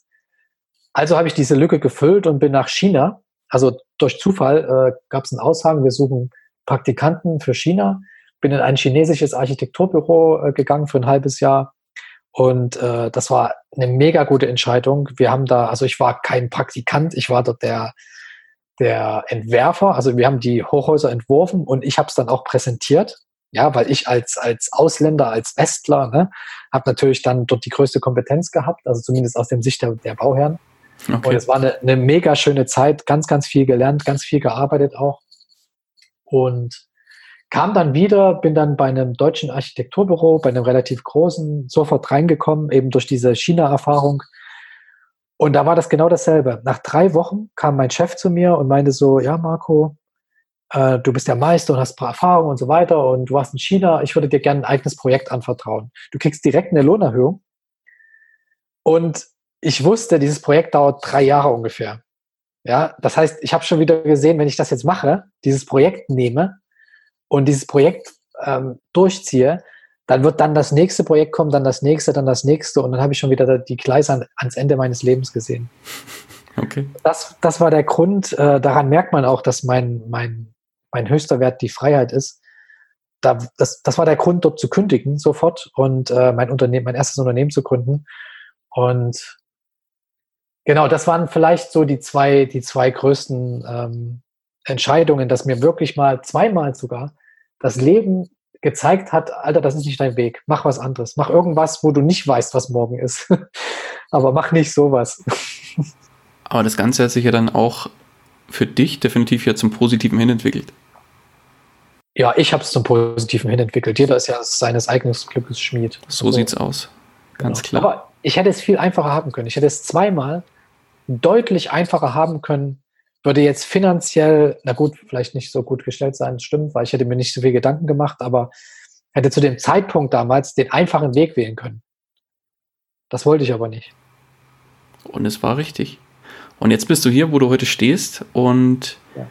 Also habe ich diese Lücke gefüllt und bin nach China. Also durch Zufall äh, gab es einen Aushang, wir suchen Praktikanten für China. Bin in ein chinesisches Architekturbüro äh, gegangen für ein halbes Jahr. Und äh, das war eine mega gute Entscheidung. Wir haben da, also ich war kein Praktikant, ich war dort der, der Entwerfer. Also wir haben die Hochhäuser entworfen und ich habe es dann auch präsentiert. Ja, weil ich als, als Ausländer, als Westler, ne, habe natürlich dann dort die größte Kompetenz gehabt, also zumindest aus dem Sicht der, der Bauherren. Okay. Und es war eine, eine mega schöne Zeit, ganz, ganz viel gelernt, ganz viel gearbeitet auch. Und kam dann wieder, bin dann bei einem deutschen Architekturbüro, bei einem relativ großen, sofort reingekommen, eben durch diese China-Erfahrung. Und da war das genau dasselbe. Nach drei Wochen kam mein Chef zu mir und meinte so, ja, Marco, äh, du bist der Meister und hast ein paar Erfahrungen und so weiter und du warst in China, ich würde dir gerne ein eigenes Projekt anvertrauen. Du kriegst direkt eine Lohnerhöhung. Und ich wusste, dieses Projekt dauert drei Jahre ungefähr. Ja, das heißt, ich habe schon wieder gesehen, wenn ich das jetzt mache, dieses Projekt nehme und dieses Projekt ähm, durchziehe, dann wird dann das nächste Projekt kommen, dann das nächste, dann das nächste und dann habe ich schon wieder die Gleise an, ans Ende meines Lebens gesehen. [LAUGHS] Okay. Das, das war der Grund. Äh, daran merkt man auch, dass mein, mein mein höchster Wert die Freiheit ist. Da, das, das war der Grund, dort zu kündigen sofort und äh, mein Unternehmen, mein erstes Unternehmen zu gründen. Und genau, das waren vielleicht so die zwei, die zwei größten ähm, Entscheidungen, dass mir wirklich mal zweimal sogar das Leben gezeigt hat, Alter, das ist nicht dein Weg. Mach was anderes. Mach irgendwas, wo du nicht weißt, was morgen ist. [LAUGHS] Aber mach nicht sowas. [LAUGHS] Aber das Ganze hat sich ja dann auch für dich definitiv ja zum Positiven hin entwickelt. Ja, ich habe es zum Positiven hin entwickelt. Jeder ist ja seines eigenen Glückes Schmied. So also, sieht's aus. Ganz genau. klar. Aber ich hätte es viel einfacher haben können. Ich hätte es zweimal deutlich einfacher haben können. Würde jetzt finanziell, na gut, vielleicht nicht so gut gestellt sein, stimmt, weil ich hätte mir nicht so viel Gedanken gemacht, aber hätte zu dem Zeitpunkt damals den einfachen Weg wählen können. Das wollte ich aber nicht. Und es war richtig. Und jetzt bist du hier, wo du heute stehst. Und ja,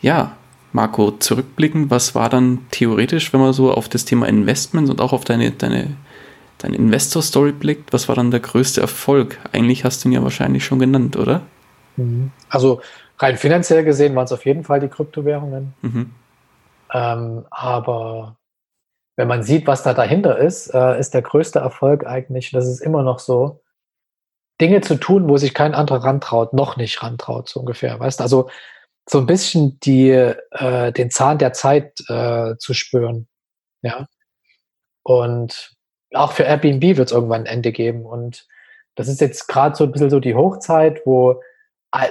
ja Marco, zurückblicken, was war dann theoretisch, wenn man so auf das Thema Investments und auch auf deine, deine, deine Investor-Story blickt, was war dann der größte Erfolg? Eigentlich hast du ihn ja wahrscheinlich schon genannt, oder? Mhm. Also rein finanziell gesehen waren es auf jeden Fall die Kryptowährungen. Mhm. Ähm, aber wenn man sieht, was da dahinter ist, äh, ist der größte Erfolg eigentlich, das ist immer noch so, Dinge zu tun, wo sich kein anderer rantraut, noch nicht rantraut, so ungefähr. Weißt also so ein bisschen die, äh, den Zahn der Zeit äh, zu spüren. Ja. Und auch für Airbnb wird es irgendwann ein Ende geben. Und das ist jetzt gerade so ein bisschen so die Hochzeit, wo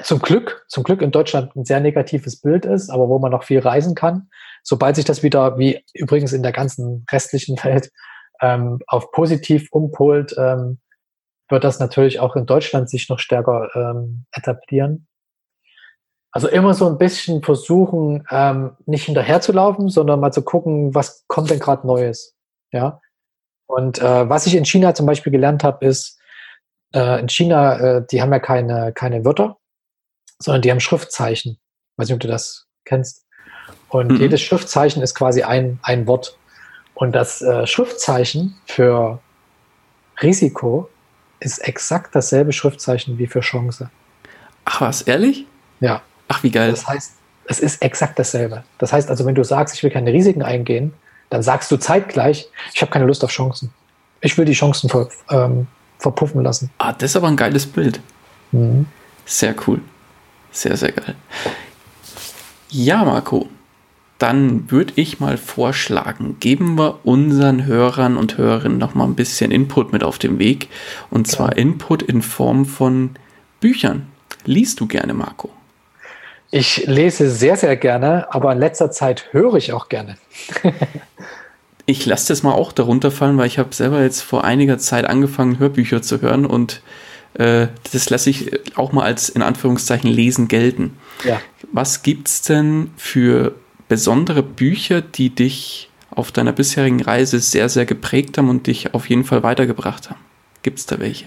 zum Glück, zum Glück in Deutschland ein sehr negatives Bild ist, aber wo man noch viel reisen kann. Sobald sich das wieder, wie übrigens in der ganzen restlichen [LAUGHS] Welt, ähm, auf positiv umpolt, ähm, wird das natürlich auch in Deutschland sich noch stärker ähm, etablieren. Also immer so ein bisschen versuchen, ähm, nicht hinterherzulaufen, sondern mal zu gucken, was kommt denn gerade Neues. Ja. Und äh, was ich in China zum Beispiel gelernt habe, ist, äh, in China, äh, die haben ja keine, keine Wörter, sondern die haben Schriftzeichen. weiß nicht, ob du das kennst. Und mhm. jedes Schriftzeichen ist quasi ein, ein Wort. Und das äh, Schriftzeichen für Risiko ist exakt dasselbe Schriftzeichen wie für Chance. Ach was, ehrlich? Ja. Ach, wie geil. Das heißt, es ist exakt dasselbe. Das heißt also, wenn du sagst, ich will keine Risiken eingehen, dann sagst du zeitgleich, ich habe keine Lust auf Chancen. Ich will die Chancen ver, ähm, verpuffen lassen. Ah, das ist aber ein geiles Bild. Mhm. Sehr cool. Sehr, sehr geil. Ja, Marco, dann würde ich mal vorschlagen, geben wir unseren Hörern und Hörerinnen noch mal ein bisschen Input mit auf den Weg. Und ja. zwar Input in Form von Büchern. Liest du gerne, Marco? Ich lese sehr, sehr gerne, aber in letzter Zeit höre ich auch gerne. [LAUGHS] ich lasse das mal auch darunter fallen, weil ich habe selber jetzt vor einiger Zeit angefangen, Hörbücher zu hören und äh, das lasse ich auch mal als in Anführungszeichen Lesen gelten. Ja. Was gibt es denn für besondere Bücher, die dich auf deiner bisherigen Reise sehr, sehr geprägt haben und dich auf jeden Fall weitergebracht haben? Gibt es da welche?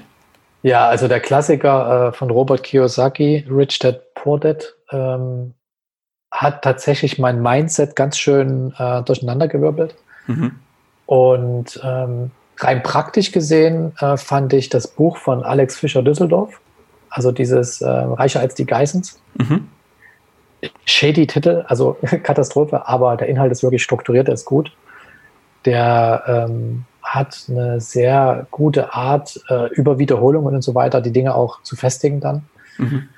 Ja, also der Klassiker äh, von Robert Kiyosaki, Rich Dad Poor Dad, ähm, hat tatsächlich mein Mindset ganz schön äh, durcheinandergewirbelt. Mhm. Und ähm, rein praktisch gesehen äh, fand ich das Buch von Alex Fischer Düsseldorf, also dieses äh, Reicher als die Geissens, mhm shady Titel, also [LAUGHS] Katastrophe, aber der Inhalt ist wirklich strukturiert, der ist gut. Der ähm, hat eine sehr gute Art, äh, über Wiederholungen und so weiter die Dinge auch zu festigen dann. Mhm.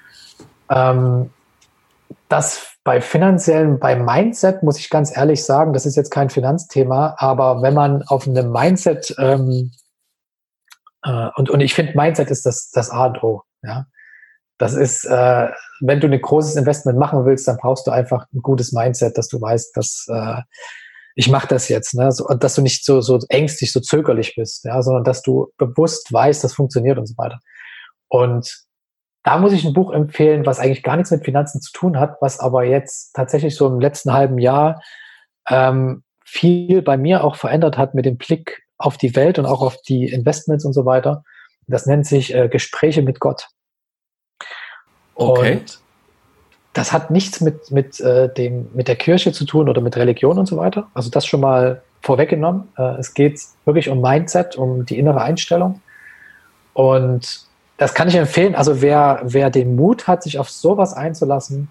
Ähm, das bei finanziellen, bei Mindset muss ich ganz ehrlich sagen, das ist jetzt kein Finanzthema, aber wenn man auf einem Mindset ähm, äh, und, und ich finde, Mindset ist das, das A und O. Ja? Das ist, äh, wenn du ein großes Investment machen willst, dann brauchst du einfach ein gutes Mindset, dass du weißt, dass äh, ich mache das jetzt, ne? So, und dass du nicht so, so ängstlich, so zögerlich bist, ja, sondern dass du bewusst weißt, das funktioniert und so weiter. Und da muss ich ein Buch empfehlen, was eigentlich gar nichts mit Finanzen zu tun hat, was aber jetzt tatsächlich so im letzten halben Jahr ähm, viel bei mir auch verändert hat mit dem Blick auf die Welt und auch auf die Investments und so weiter. Das nennt sich äh, Gespräche mit Gott. Okay. Und das hat nichts mit, mit, äh, dem, mit der Kirche zu tun oder mit Religion und so weiter. Also das schon mal vorweggenommen. Äh, es geht wirklich um Mindset, um die innere Einstellung. Und das kann ich empfehlen. Also wer, wer den Mut hat, sich auf sowas einzulassen,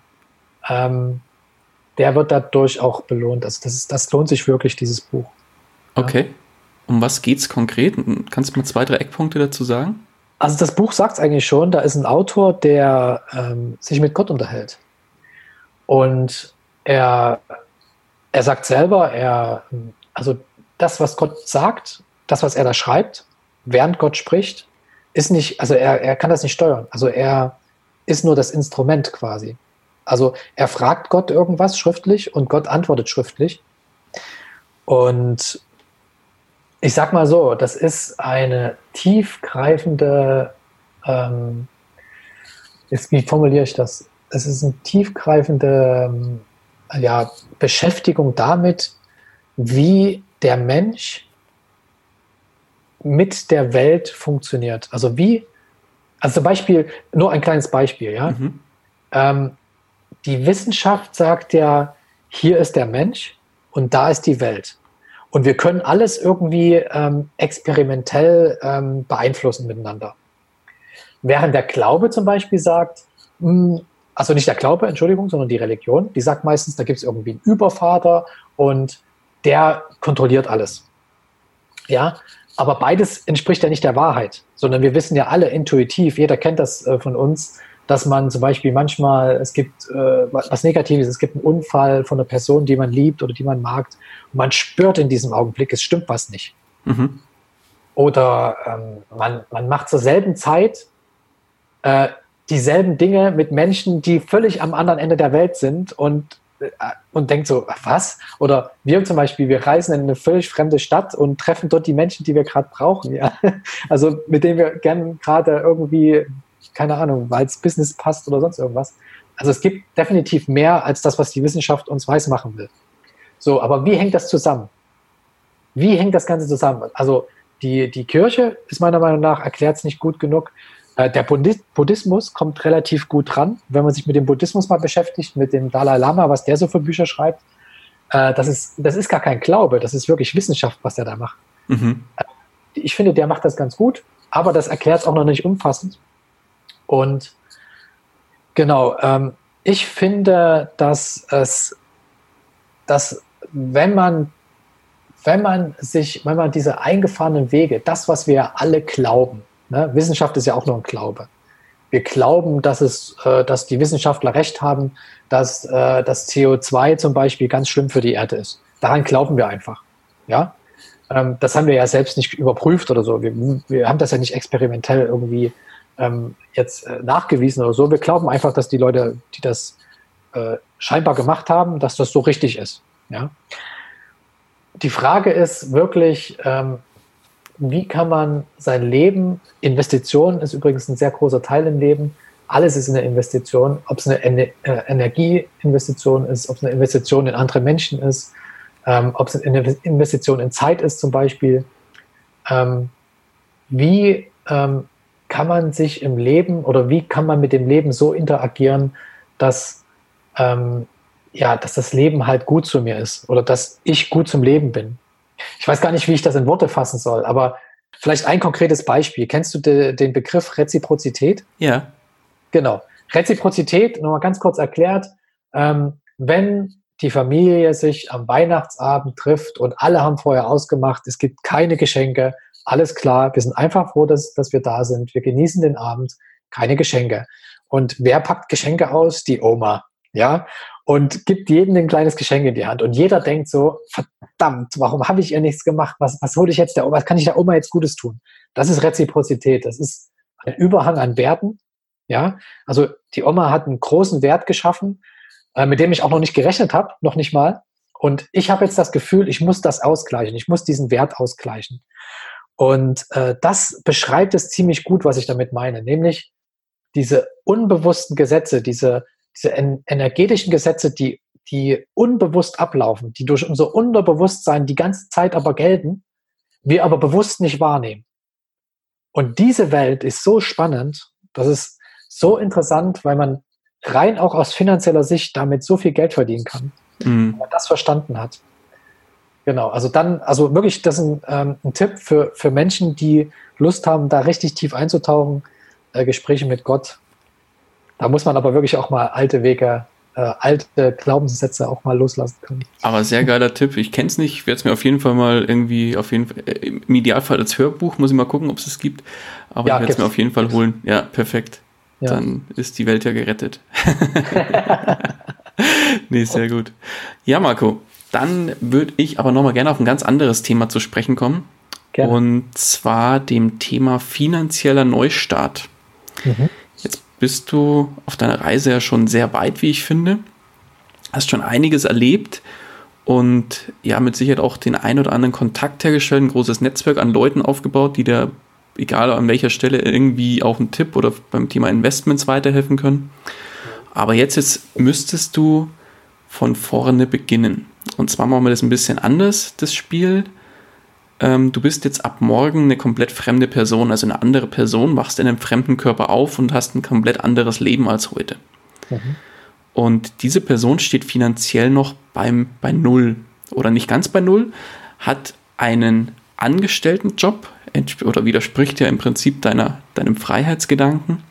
ähm, der wird dadurch auch belohnt. Also das, ist, das lohnt sich wirklich, dieses Buch. Okay. Um was geht es konkret? Kannst du mal zwei, drei Eckpunkte dazu sagen? Also das Buch sagt es eigentlich schon, da ist ein Autor, der ähm, sich mit Gott unterhält. Und er, er sagt selber, er, also das, was Gott sagt, das, was er da schreibt, während Gott spricht, ist nicht, also er, er kann das nicht steuern. Also er ist nur das Instrument quasi. Also er fragt Gott irgendwas schriftlich und Gott antwortet schriftlich. Und ich sag mal so, das ist eine tiefgreifende, ähm, ist, wie formuliere ich das? Es ist eine tiefgreifende ähm, ja, Beschäftigung damit, wie der Mensch mit der Welt funktioniert. Also wie, also zum Beispiel, nur ein kleines Beispiel, ja. Mhm. Ähm, die Wissenschaft sagt ja, hier ist der Mensch und da ist die Welt. Und wir können alles irgendwie ähm, experimentell ähm, beeinflussen miteinander. Während der Glaube zum Beispiel sagt, mh, hm, also nicht der Glaube, Entschuldigung, sondern die Religion, die sagt meistens, da gibt es irgendwie einen Übervater und der kontrolliert alles. Ja, aber beides entspricht ja nicht der Wahrheit, sondern wir wissen ja alle intuitiv, jeder kennt das äh, von uns, dass man zum Beispiel manchmal, es gibt äh, was Negatives, es gibt einen Unfall von einer Person, die man liebt oder die man mag, und man spürt in diesem Augenblick, es stimmt was nicht. Mhm. oder ähm, man, man macht zur selben Zeit äh, dieselben Dinge mit Menschen, die völlig am anderen Ende der Welt sind und, und denkt so, was? Oder wir zum Beispiel, wir reisen in eine völlig fremde Stadt und treffen dort die Menschen, die wir gerade brauchen. Ja? [LAUGHS] Also mit denen wir gerne gerade irgendwie, keine Ahnung, weil es Business passt oder sonst irgendwas. Also es gibt definitiv mehr als das, was die Wissenschaft uns weismachen will. So, aber wie hängt das zusammen? Wie hängt das Ganze zusammen? Also die, die Kirche ist meiner Meinung nach, erklärt es nicht gut genug. Äh, der Buddhismus kommt relativ gut dran, wenn man sich mit dem Buddhismus mal beschäftigt, mit dem Dalai Lama, was der so für Bücher schreibt. Äh, das, ist, das ist gar kein Glaube, das ist wirklich Wissenschaft, was er da macht. Mhm. Äh, ich finde, der macht das ganz gut, aber das erklärt es auch noch nicht umfassend. Und genau, ähm, ich finde, dass es, dass wenn man, wenn man sich, wenn man diese eingefahrenen Wege, das, was wir alle glauben, Ne? Wissenschaft ist ja auch nur ein Glaube. Wir glauben, dass, es, äh, dass die Wissenschaftler recht haben, dass äh, das CO2 zum Beispiel ganz schlimm für die Erde ist. Daran glauben wir einfach. Ja? Ähm, das haben wir ja selbst nicht überprüft oder so. Wir, wir haben das ja nicht experimentell irgendwie ähm, jetzt äh, nachgewiesen oder so. Wir glauben einfach, dass die Leute, die das äh, scheinbar gemacht haben, dass das so richtig ist. Ja? Die Frage ist wirklich, ähm, wie kann man sein Leben, Investition ist übrigens ein sehr großer Teil im Leben, alles ist eine Investition, ob es eine äh, Energieinvestition ist, ob es eine Investition in andere Menschen ist, ähm, ob es eine Investition in Zeit ist zum Beispiel. Ähm, wie ähm, kann man sich im Leben oder wie kann man mit dem Leben so interagieren, dass, ähm, ja, dass das Leben halt gut zu mir ist oder dass ich gut zum Leben bin? Ich weiß gar nicht, wie ich das in Worte fassen soll, aber vielleicht ein konkretes Beispiel. Kennst du de, den Begriff Reziprozität? Ja. Genau. Reziprozität, nochmal ganz kurz erklärt, ähm, wenn die Familie sich am Weihnachtsabend trifft und alle haben vorher ausgemacht, es gibt keine Geschenke, alles klar, wir sind einfach froh, dass, dass wir da sind, wir genießen den Abend, keine Geschenke. Und wer packt Geschenke aus? Die Oma. Ja, und gibt jedem ein kleines Geschenk in die Hand. Und jeder denkt so, verdammt, warum habe ich ihr nichts gemacht? Was, was hole ich jetzt der Oma? Was kann ich der Oma jetzt Gutes tun? Das ist Reziprozität. Das ist ein Überhang an Werten. Ja, also die Oma hat einen großen Wert geschaffen, äh, mit dem ich auch noch nicht gerechnet habe, noch nicht mal. Und ich habe jetzt das Gefühl, ich muss das ausgleichen. Ich muss diesen Wert ausgleichen. Und äh, das beschreibt es ziemlich gut, was ich damit meine, nämlich diese unbewussten Gesetze, diese diese energetischen Gesetze, die, die unbewusst ablaufen, die durch unser Unterbewusstsein die ganze Zeit aber gelten, wir aber bewusst nicht wahrnehmen. Und diese Welt ist so spannend, das ist so interessant, weil man rein auch aus finanzieller Sicht damit so viel Geld verdienen kann, mhm. wenn man das verstanden hat. Genau, also dann, also wirklich, das ist ein, ähm, ein Tipp für, für Menschen, die Lust haben, da richtig tief einzutauchen, äh, Gespräche mit Gott da muss man aber wirklich auch mal alte Wege, äh, alte Glaubenssätze auch mal loslassen können. Aber sehr geiler Tipp. Ich kenne es nicht, Ich werde es mir auf jeden Fall mal irgendwie, auf jeden Fall, äh, im Idealfall als Hörbuch, muss ich mal gucken, ob es es gibt. Aber ja, ich werde es mir auf jeden Fall gibt's. holen. Ja, perfekt. Ja. Dann ist die Welt ja gerettet. [LAUGHS] nee, sehr gut. Ja, Marco, dann würde ich aber nochmal gerne auf ein ganz anderes Thema zu sprechen kommen. Gerne. Und zwar dem Thema finanzieller Neustart. Mhm bist du auf deiner Reise ja schon sehr weit, wie ich finde. Hast schon einiges erlebt und ja, mit Sicherheit auch den ein oder anderen Kontakt hergestellt, ein großes Netzwerk an Leuten aufgebaut, die dir, egal an welcher Stelle, irgendwie auch einen Tipp oder beim Thema Investments weiterhelfen können. Aber jetzt, jetzt müsstest du von vorne beginnen. Und zwar machen wir das ein bisschen anders, das Spiel ähm, du bist jetzt ab morgen eine komplett fremde Person, also eine andere Person, wachst in einem fremden Körper auf und hast ein komplett anderes Leben als heute. Mhm. Und diese Person steht finanziell noch beim, bei Null oder nicht ganz bei Null, hat einen Angestelltenjob oder widerspricht ja im Prinzip deiner, deinem Freiheitsgedanken.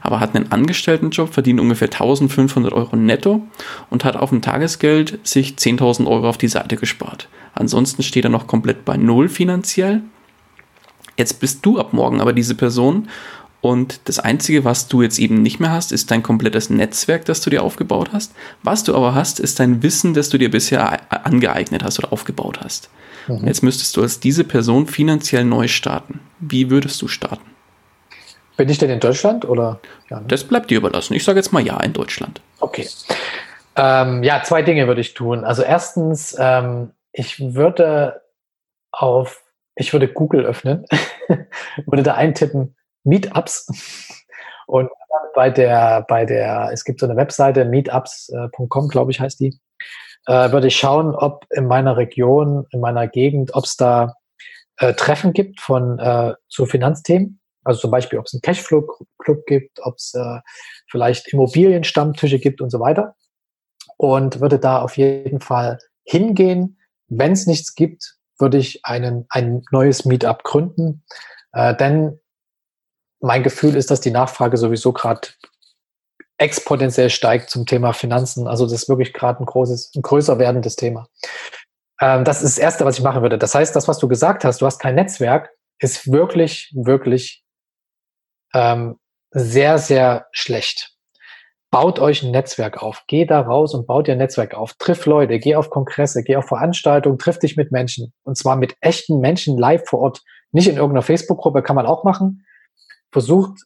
Aber hat einen Angestelltenjob, verdient ungefähr 1500 Euro netto und hat auf dem Tagesgeld sich 10.000 Euro auf die Seite gespart. Ansonsten steht er noch komplett bei Null finanziell. Jetzt bist du ab morgen aber diese Person Und das Einzige, was du jetzt eben nicht mehr hast, ist dein komplettes Netzwerk, das du dir aufgebaut hast. Was du aber hast, ist dein Wissen, das du dir bisher angeeignet hast oder aufgebaut hast. Mhm. Jetzt müsstest du als diese Person finanziell neu starten. Wie würdest du starten? Bin ich denn in Deutschland oder? Ja, ne? Das bleibt dir überlassen. Ich sage jetzt mal ja in Deutschland. Okay. Ähm, ja, zwei Dinge würde ich tun. Also erstens, ähm, ich würde auf, ich würde Google öffnen, [LAUGHS] würde da eintippen, Meetups. [LAUGHS] Und bei der, bei der, es gibt so eine Webseite, meetups.com, glaube ich, heißt die, äh, würde ich schauen, ob in meiner Region, in meiner Gegend, ob es da äh, Treffen gibt von äh, zu Finanzthemen. Also zum Beispiel, ob es einen Cashflow-Club gibt, ob es äh, vielleicht Immobilienstammtische gibt und so weiter. Und würde da auf jeden Fall hingehen. Wenn es nichts gibt, würde ich einen, ein neues Meetup gründen. Äh, denn mein Gefühl ist, dass die Nachfrage sowieso gerade exponentiell steigt zum Thema Finanzen. Also das ist wirklich gerade ein großes, ein größer werdendes Thema. Ähm, das ist das Erste, was ich machen würde. Das heißt, das, was du gesagt hast, du hast kein Netzwerk, ist wirklich, wirklich ähm, sehr, sehr schlecht. Baut euch ein Netzwerk auf. Geh da raus und baut dir ein Netzwerk auf. Triff Leute, geh auf Kongresse, geh auf Veranstaltungen, triff dich mit Menschen. Und zwar mit echten Menschen live vor Ort. Nicht in irgendeiner Facebook-Gruppe, kann man auch machen. Versucht,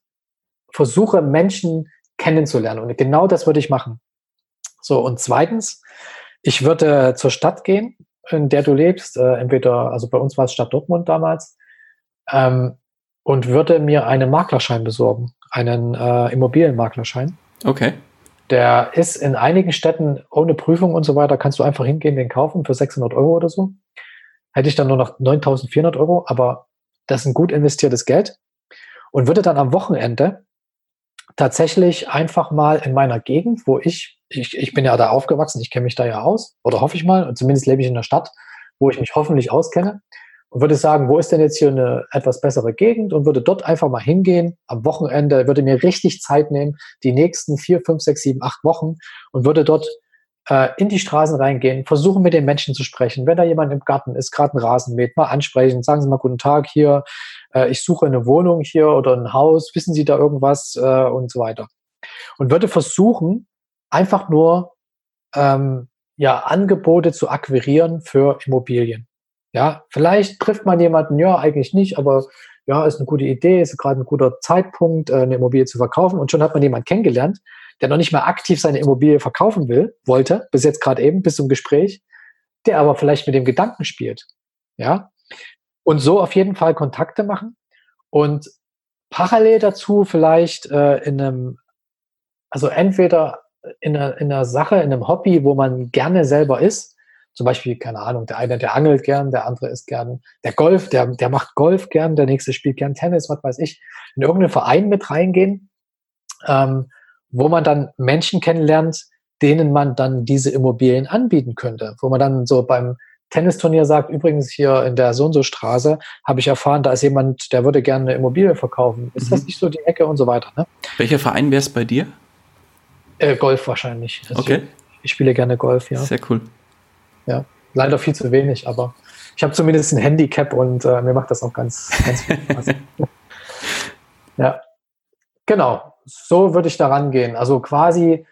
versuche Menschen kennenzulernen. Und genau das würde ich machen. So, und zweitens, ich würde zur Stadt gehen, in der du lebst, äh, entweder, also bei uns war es Stadt Dortmund damals, ähm, und würde mir einen Maklerschein besorgen, einen äh, Immobilienmaklerschein. Okay. Der ist in einigen Städten ohne Prüfung und so weiter, kannst du einfach hingehen, den kaufen für 600 Euro oder so. Hätte ich dann nur noch 9400 Euro, aber das ist ein gut investiertes Geld. Und würde dann am Wochenende tatsächlich einfach mal in meiner Gegend, wo ich, ich, ich bin ja da aufgewachsen, ich kenne mich da ja aus, oder hoffe ich mal, und zumindest lebe ich in der Stadt, wo ich mich hoffentlich auskenne, und würde sagen, wo ist denn jetzt hier eine etwas bessere Gegend und würde dort einfach mal hingehen am Wochenende, würde mir richtig Zeit nehmen, die nächsten vier, fünf, sechs, sieben, acht Wochen und würde dort äh, in die Straßen reingehen, versuchen mit den Menschen zu sprechen. Wenn da jemand im Garten ist, gerade einen Rasen mäht, mal ansprechen, sagen Sie mal guten Tag hier, äh, ich suche eine Wohnung hier oder ein Haus, wissen Sie da irgendwas äh, und so weiter. Und würde versuchen, einfach nur ähm, ja, Angebote zu akquirieren für Immobilien. Ja, vielleicht trifft man jemanden, ja, eigentlich nicht, aber ja, ist eine gute Idee, ist gerade ein guter Zeitpunkt, äh, eine Immobilie zu verkaufen. Und schon hat man jemanden kennengelernt, der noch nicht mal aktiv seine Immobilie verkaufen will, wollte, bis jetzt gerade eben, bis zum Gespräch, der aber vielleicht mit dem Gedanken spielt. Ja. Und so auf jeden Fall Kontakte machen und parallel dazu vielleicht äh, in einem, also entweder in einer, in einer Sache, in einem Hobby, wo man gerne selber ist, zum Beispiel, keine Ahnung, der eine, der angelt gern, der andere ist gern, der Golf, der, der macht Golf gern, der nächste spielt gern Tennis, was weiß ich, in irgendeinen Verein mit reingehen, ähm, wo man dann Menschen kennenlernt, denen man dann diese Immobilien anbieten könnte, wo man dann so beim Tennisturnier sagt, übrigens hier in der so und so Straße habe ich erfahren, da ist jemand, der würde gerne eine Immobilie verkaufen. Ist mhm. das nicht so die Ecke und so weiter? Ne? Welcher Verein wäre es bei dir? Äh, Golf wahrscheinlich. Also okay. Ich, ich, spiele gerne Golf, ja. Sehr cool. Ja, leider viel zu wenig, aber ich habe zumindest ein Handicap und äh, mir macht das auch ganz, ganz viel Spaß. [LAUGHS] ja, genau. So würde ich daran gehen. Also quasi,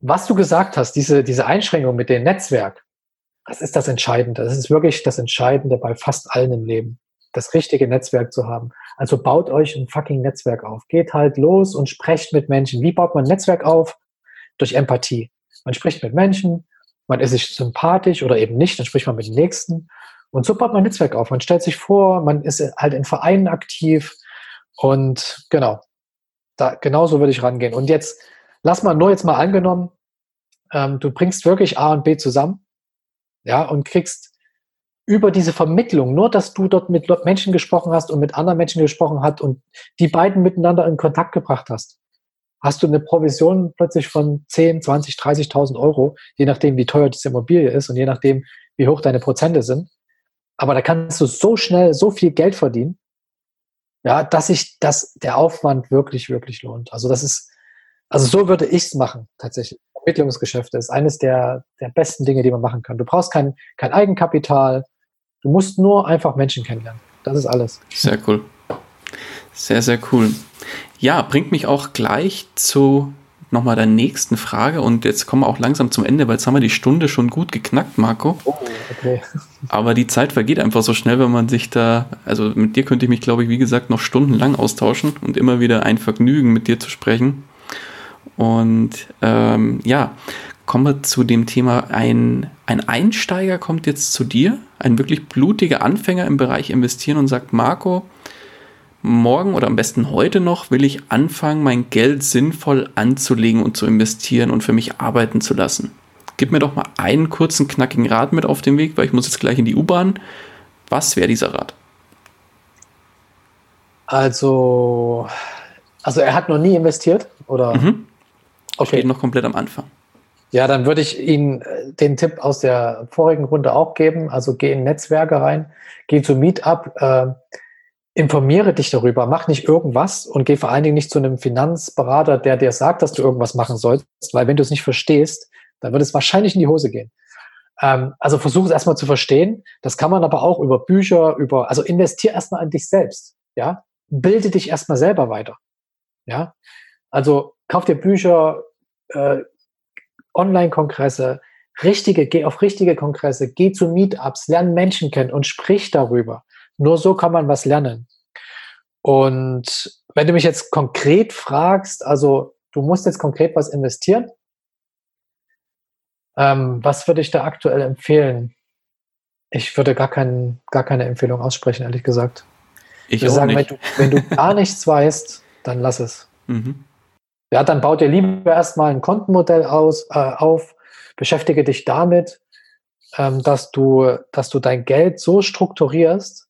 was du gesagt hast, diese, diese Einschränkung mit dem Netzwerk, das ist das Entscheidende. Das ist wirklich das Entscheidende bei fast allen im Leben. Das richtige Netzwerk zu haben. Also baut euch ein fucking Netzwerk auf. Geht halt los und sprecht mit Menschen. Wie baut man ein Netzwerk auf? Durch Empathie. Man spricht mit Menschen, man ist sich sympathisch oder eben nicht, dann spricht man mit dem Nächsten. Und so baut man ein Netzwerk auf. Man stellt sich vor, man ist halt in Vereinen aktiv und genau, da, genauso würde ich rangehen. Und jetzt, lass mal nur jetzt mal angenommen, ähm, du bringst wirklich A und B zusammen, ja, und kriegst über diese Vermittlung, nur dass du dort mit Menschen gesprochen hast und mit anderen Menschen gesprochen hast und die beiden miteinander in Kontakt gebracht hast, hast du eine Provision plötzlich von 10, 20, 30.000 Euro, je nachdem, wie teuer diese Immobilie ist und je nachdem, wie hoch deine Prozente sind. Aber da kannst du so schnell so viel Geld verdienen, ja, dass sich das, der Aufwand wirklich, wirklich lohnt. Also das ist, also so würde ich es machen, tatsächlich. Vermittlungsgeschäfte ist eines der, der besten Dinge, die man machen kann. Du brauchst kein, kein Eigenkapital. Du musst nur einfach Menschen kennenlernen. Das ist alles. Sehr cool. Sehr, sehr cool. Ja, bringt mich auch gleich zu nochmal der nächsten Frage und jetzt kommen wir auch langsam zum Ende, weil jetzt haben wir die Stunde schon gut geknackt, Marco. Oh, okay. [LAUGHS] Aber die Zeit vergeht einfach so schnell, wenn man sich da, also mit dir könnte ich mich, glaube ich, wie gesagt, noch stundenlang austauschen und immer wieder ein Vergnügen mit dir zu sprechen. Und ähm, ja, kommen wir zu dem Thema, ein, ein Einsteiger kommt jetzt zu dir, ein wirklich blutiger Anfänger im Bereich investieren und sagt, Marco, morgen oder am besten heute noch will ich anfangen, mein Geld sinnvoll anzulegen und zu investieren und für mich arbeiten zu lassen. Gib mir doch mal einen kurzen, knackigen Rat mit auf den Weg, weil ich muss jetzt gleich in die U-Bahn. Was wäre dieser Rat? Also, also er hat noch nie investiert, oder? Mhm. Okay. Steht noch komplett am Anfang. Ja, dann würde ich Ihnen äh, den Tipp aus der vorigen Runde auch geben. Also geh in Netzwerke rein, geh zu Meetup, äh, informiere dich darüber, mach nicht irgendwas und geh vor allen Dingen nicht zu einem Finanzberater, der dir sagt, dass du irgendwas machen sollst, weil wenn du es nicht verstehst, dann wird es wahrscheinlich in die Hose gehen. Ähm, also versuch es erstmal zu verstehen. Das kann man aber auch über Bücher, über, also investier erstmal an dich selbst. Ja, bilde dich erstmal selber weiter. Ja, also kauf dir Bücher, äh, Online-Kongresse, richtige, geh auf richtige Kongresse, geh zu Meetups, lern Menschen kennen und sprich darüber. Nur so kann man was lernen. Und wenn du mich jetzt konkret fragst, also du musst jetzt konkret was investieren, ähm, was würde ich da aktuell empfehlen? Ich würde gar, kein, gar keine Empfehlung aussprechen, ehrlich gesagt. Ich, ich würde sagen, wenn du, wenn du gar [LAUGHS] nichts weißt, dann lass es. Mhm. Ja, dann baut dir lieber erstmal ein Kontenmodell aus, äh, auf, beschäftige dich damit, ähm, dass, du, dass du dein Geld so strukturierst,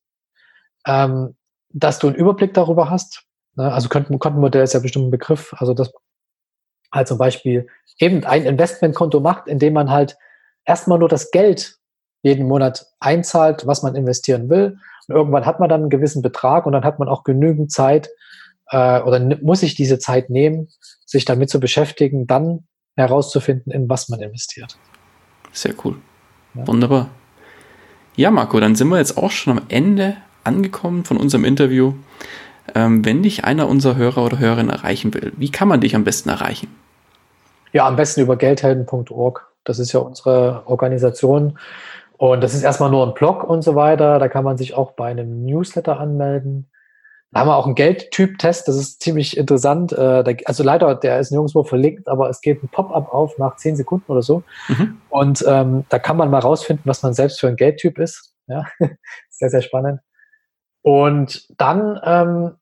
ähm, dass du einen Überblick darüber hast. Ne? Also Kontenmodell ist ja bestimmt ein Begriff. Also dass halt zum Beispiel eben ein Investmentkonto macht, in dem man halt erstmal nur das Geld jeden Monat einzahlt, was man investieren will. Und irgendwann hat man dann einen gewissen Betrag und dann hat man auch genügend Zeit äh, oder muss sich diese Zeit nehmen, sich damit zu beschäftigen, dann herauszufinden, in was man investiert. Sehr cool. Ja. Wunderbar. Ja, Marco, dann sind wir jetzt auch schon am Ende angekommen von unserem Interview. Ähm, wenn dich einer unserer Hörer oder Hörerinnen erreichen will, wie kann man dich am besten erreichen? Ja, am besten über geldhelden.org. Das ist ja unsere Organisation. Und das ist erstmal nur ein Blog und so weiter. Da kann man sich auch bei einem Newsletter anmelden. Da haben wir auch einen Geldtyp-Test, das ist ziemlich interessant. Äh, also leider, der ist nirgendwo verlinkt, aber es geht ein Pop-up auf nach zehn Sekunden oder so. Mhm. Und ähm, da kann man mal rausfinden, was man selbst für ein Geldtyp ist. Ja, [LAUGHS] sehr, sehr spannend. Und dann, ähm,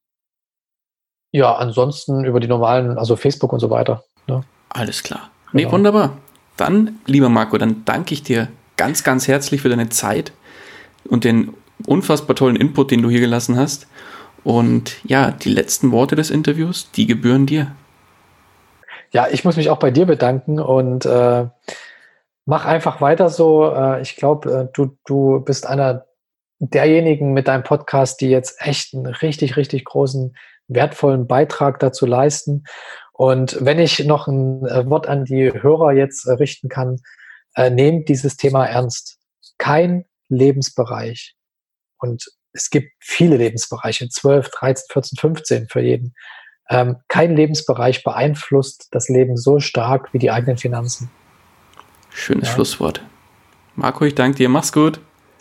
ja, ansonsten über die normalen, also Facebook und so weiter. Ne? Alles klar. Nee, genau. wunderbar. Dann, lieber Marco, dann danke ich dir ganz, ganz herzlich für deine Zeit und den unfassbar tollen Input, den du hier gelassen hast. Und ja, die letzten Worte des Interviews, die gebühren dir. Ja, ich muss mich auch bei dir bedanken und äh, mach einfach weiter so. Äh, ich glaube, äh, du, du bist einer derjenigen mit deinem Podcast, die jetzt echt einen richtig, richtig großen, wertvollen Beitrag dazu leisten. Und wenn ich noch ein äh, Wort an die Hörer jetzt äh, richten kann, äh, nehmt dieses Thema ernst. Kein Lebensbereich. Und es gibt viele Lebensbereiche, 12, 13, 14, 15 für jeden. Ähm, kein Lebensbereich beeinflusst das Leben so stark wie die eigenen Finanzen. Schönes ja. Schlusswort. Marco, ich danke dir. Mach's gut.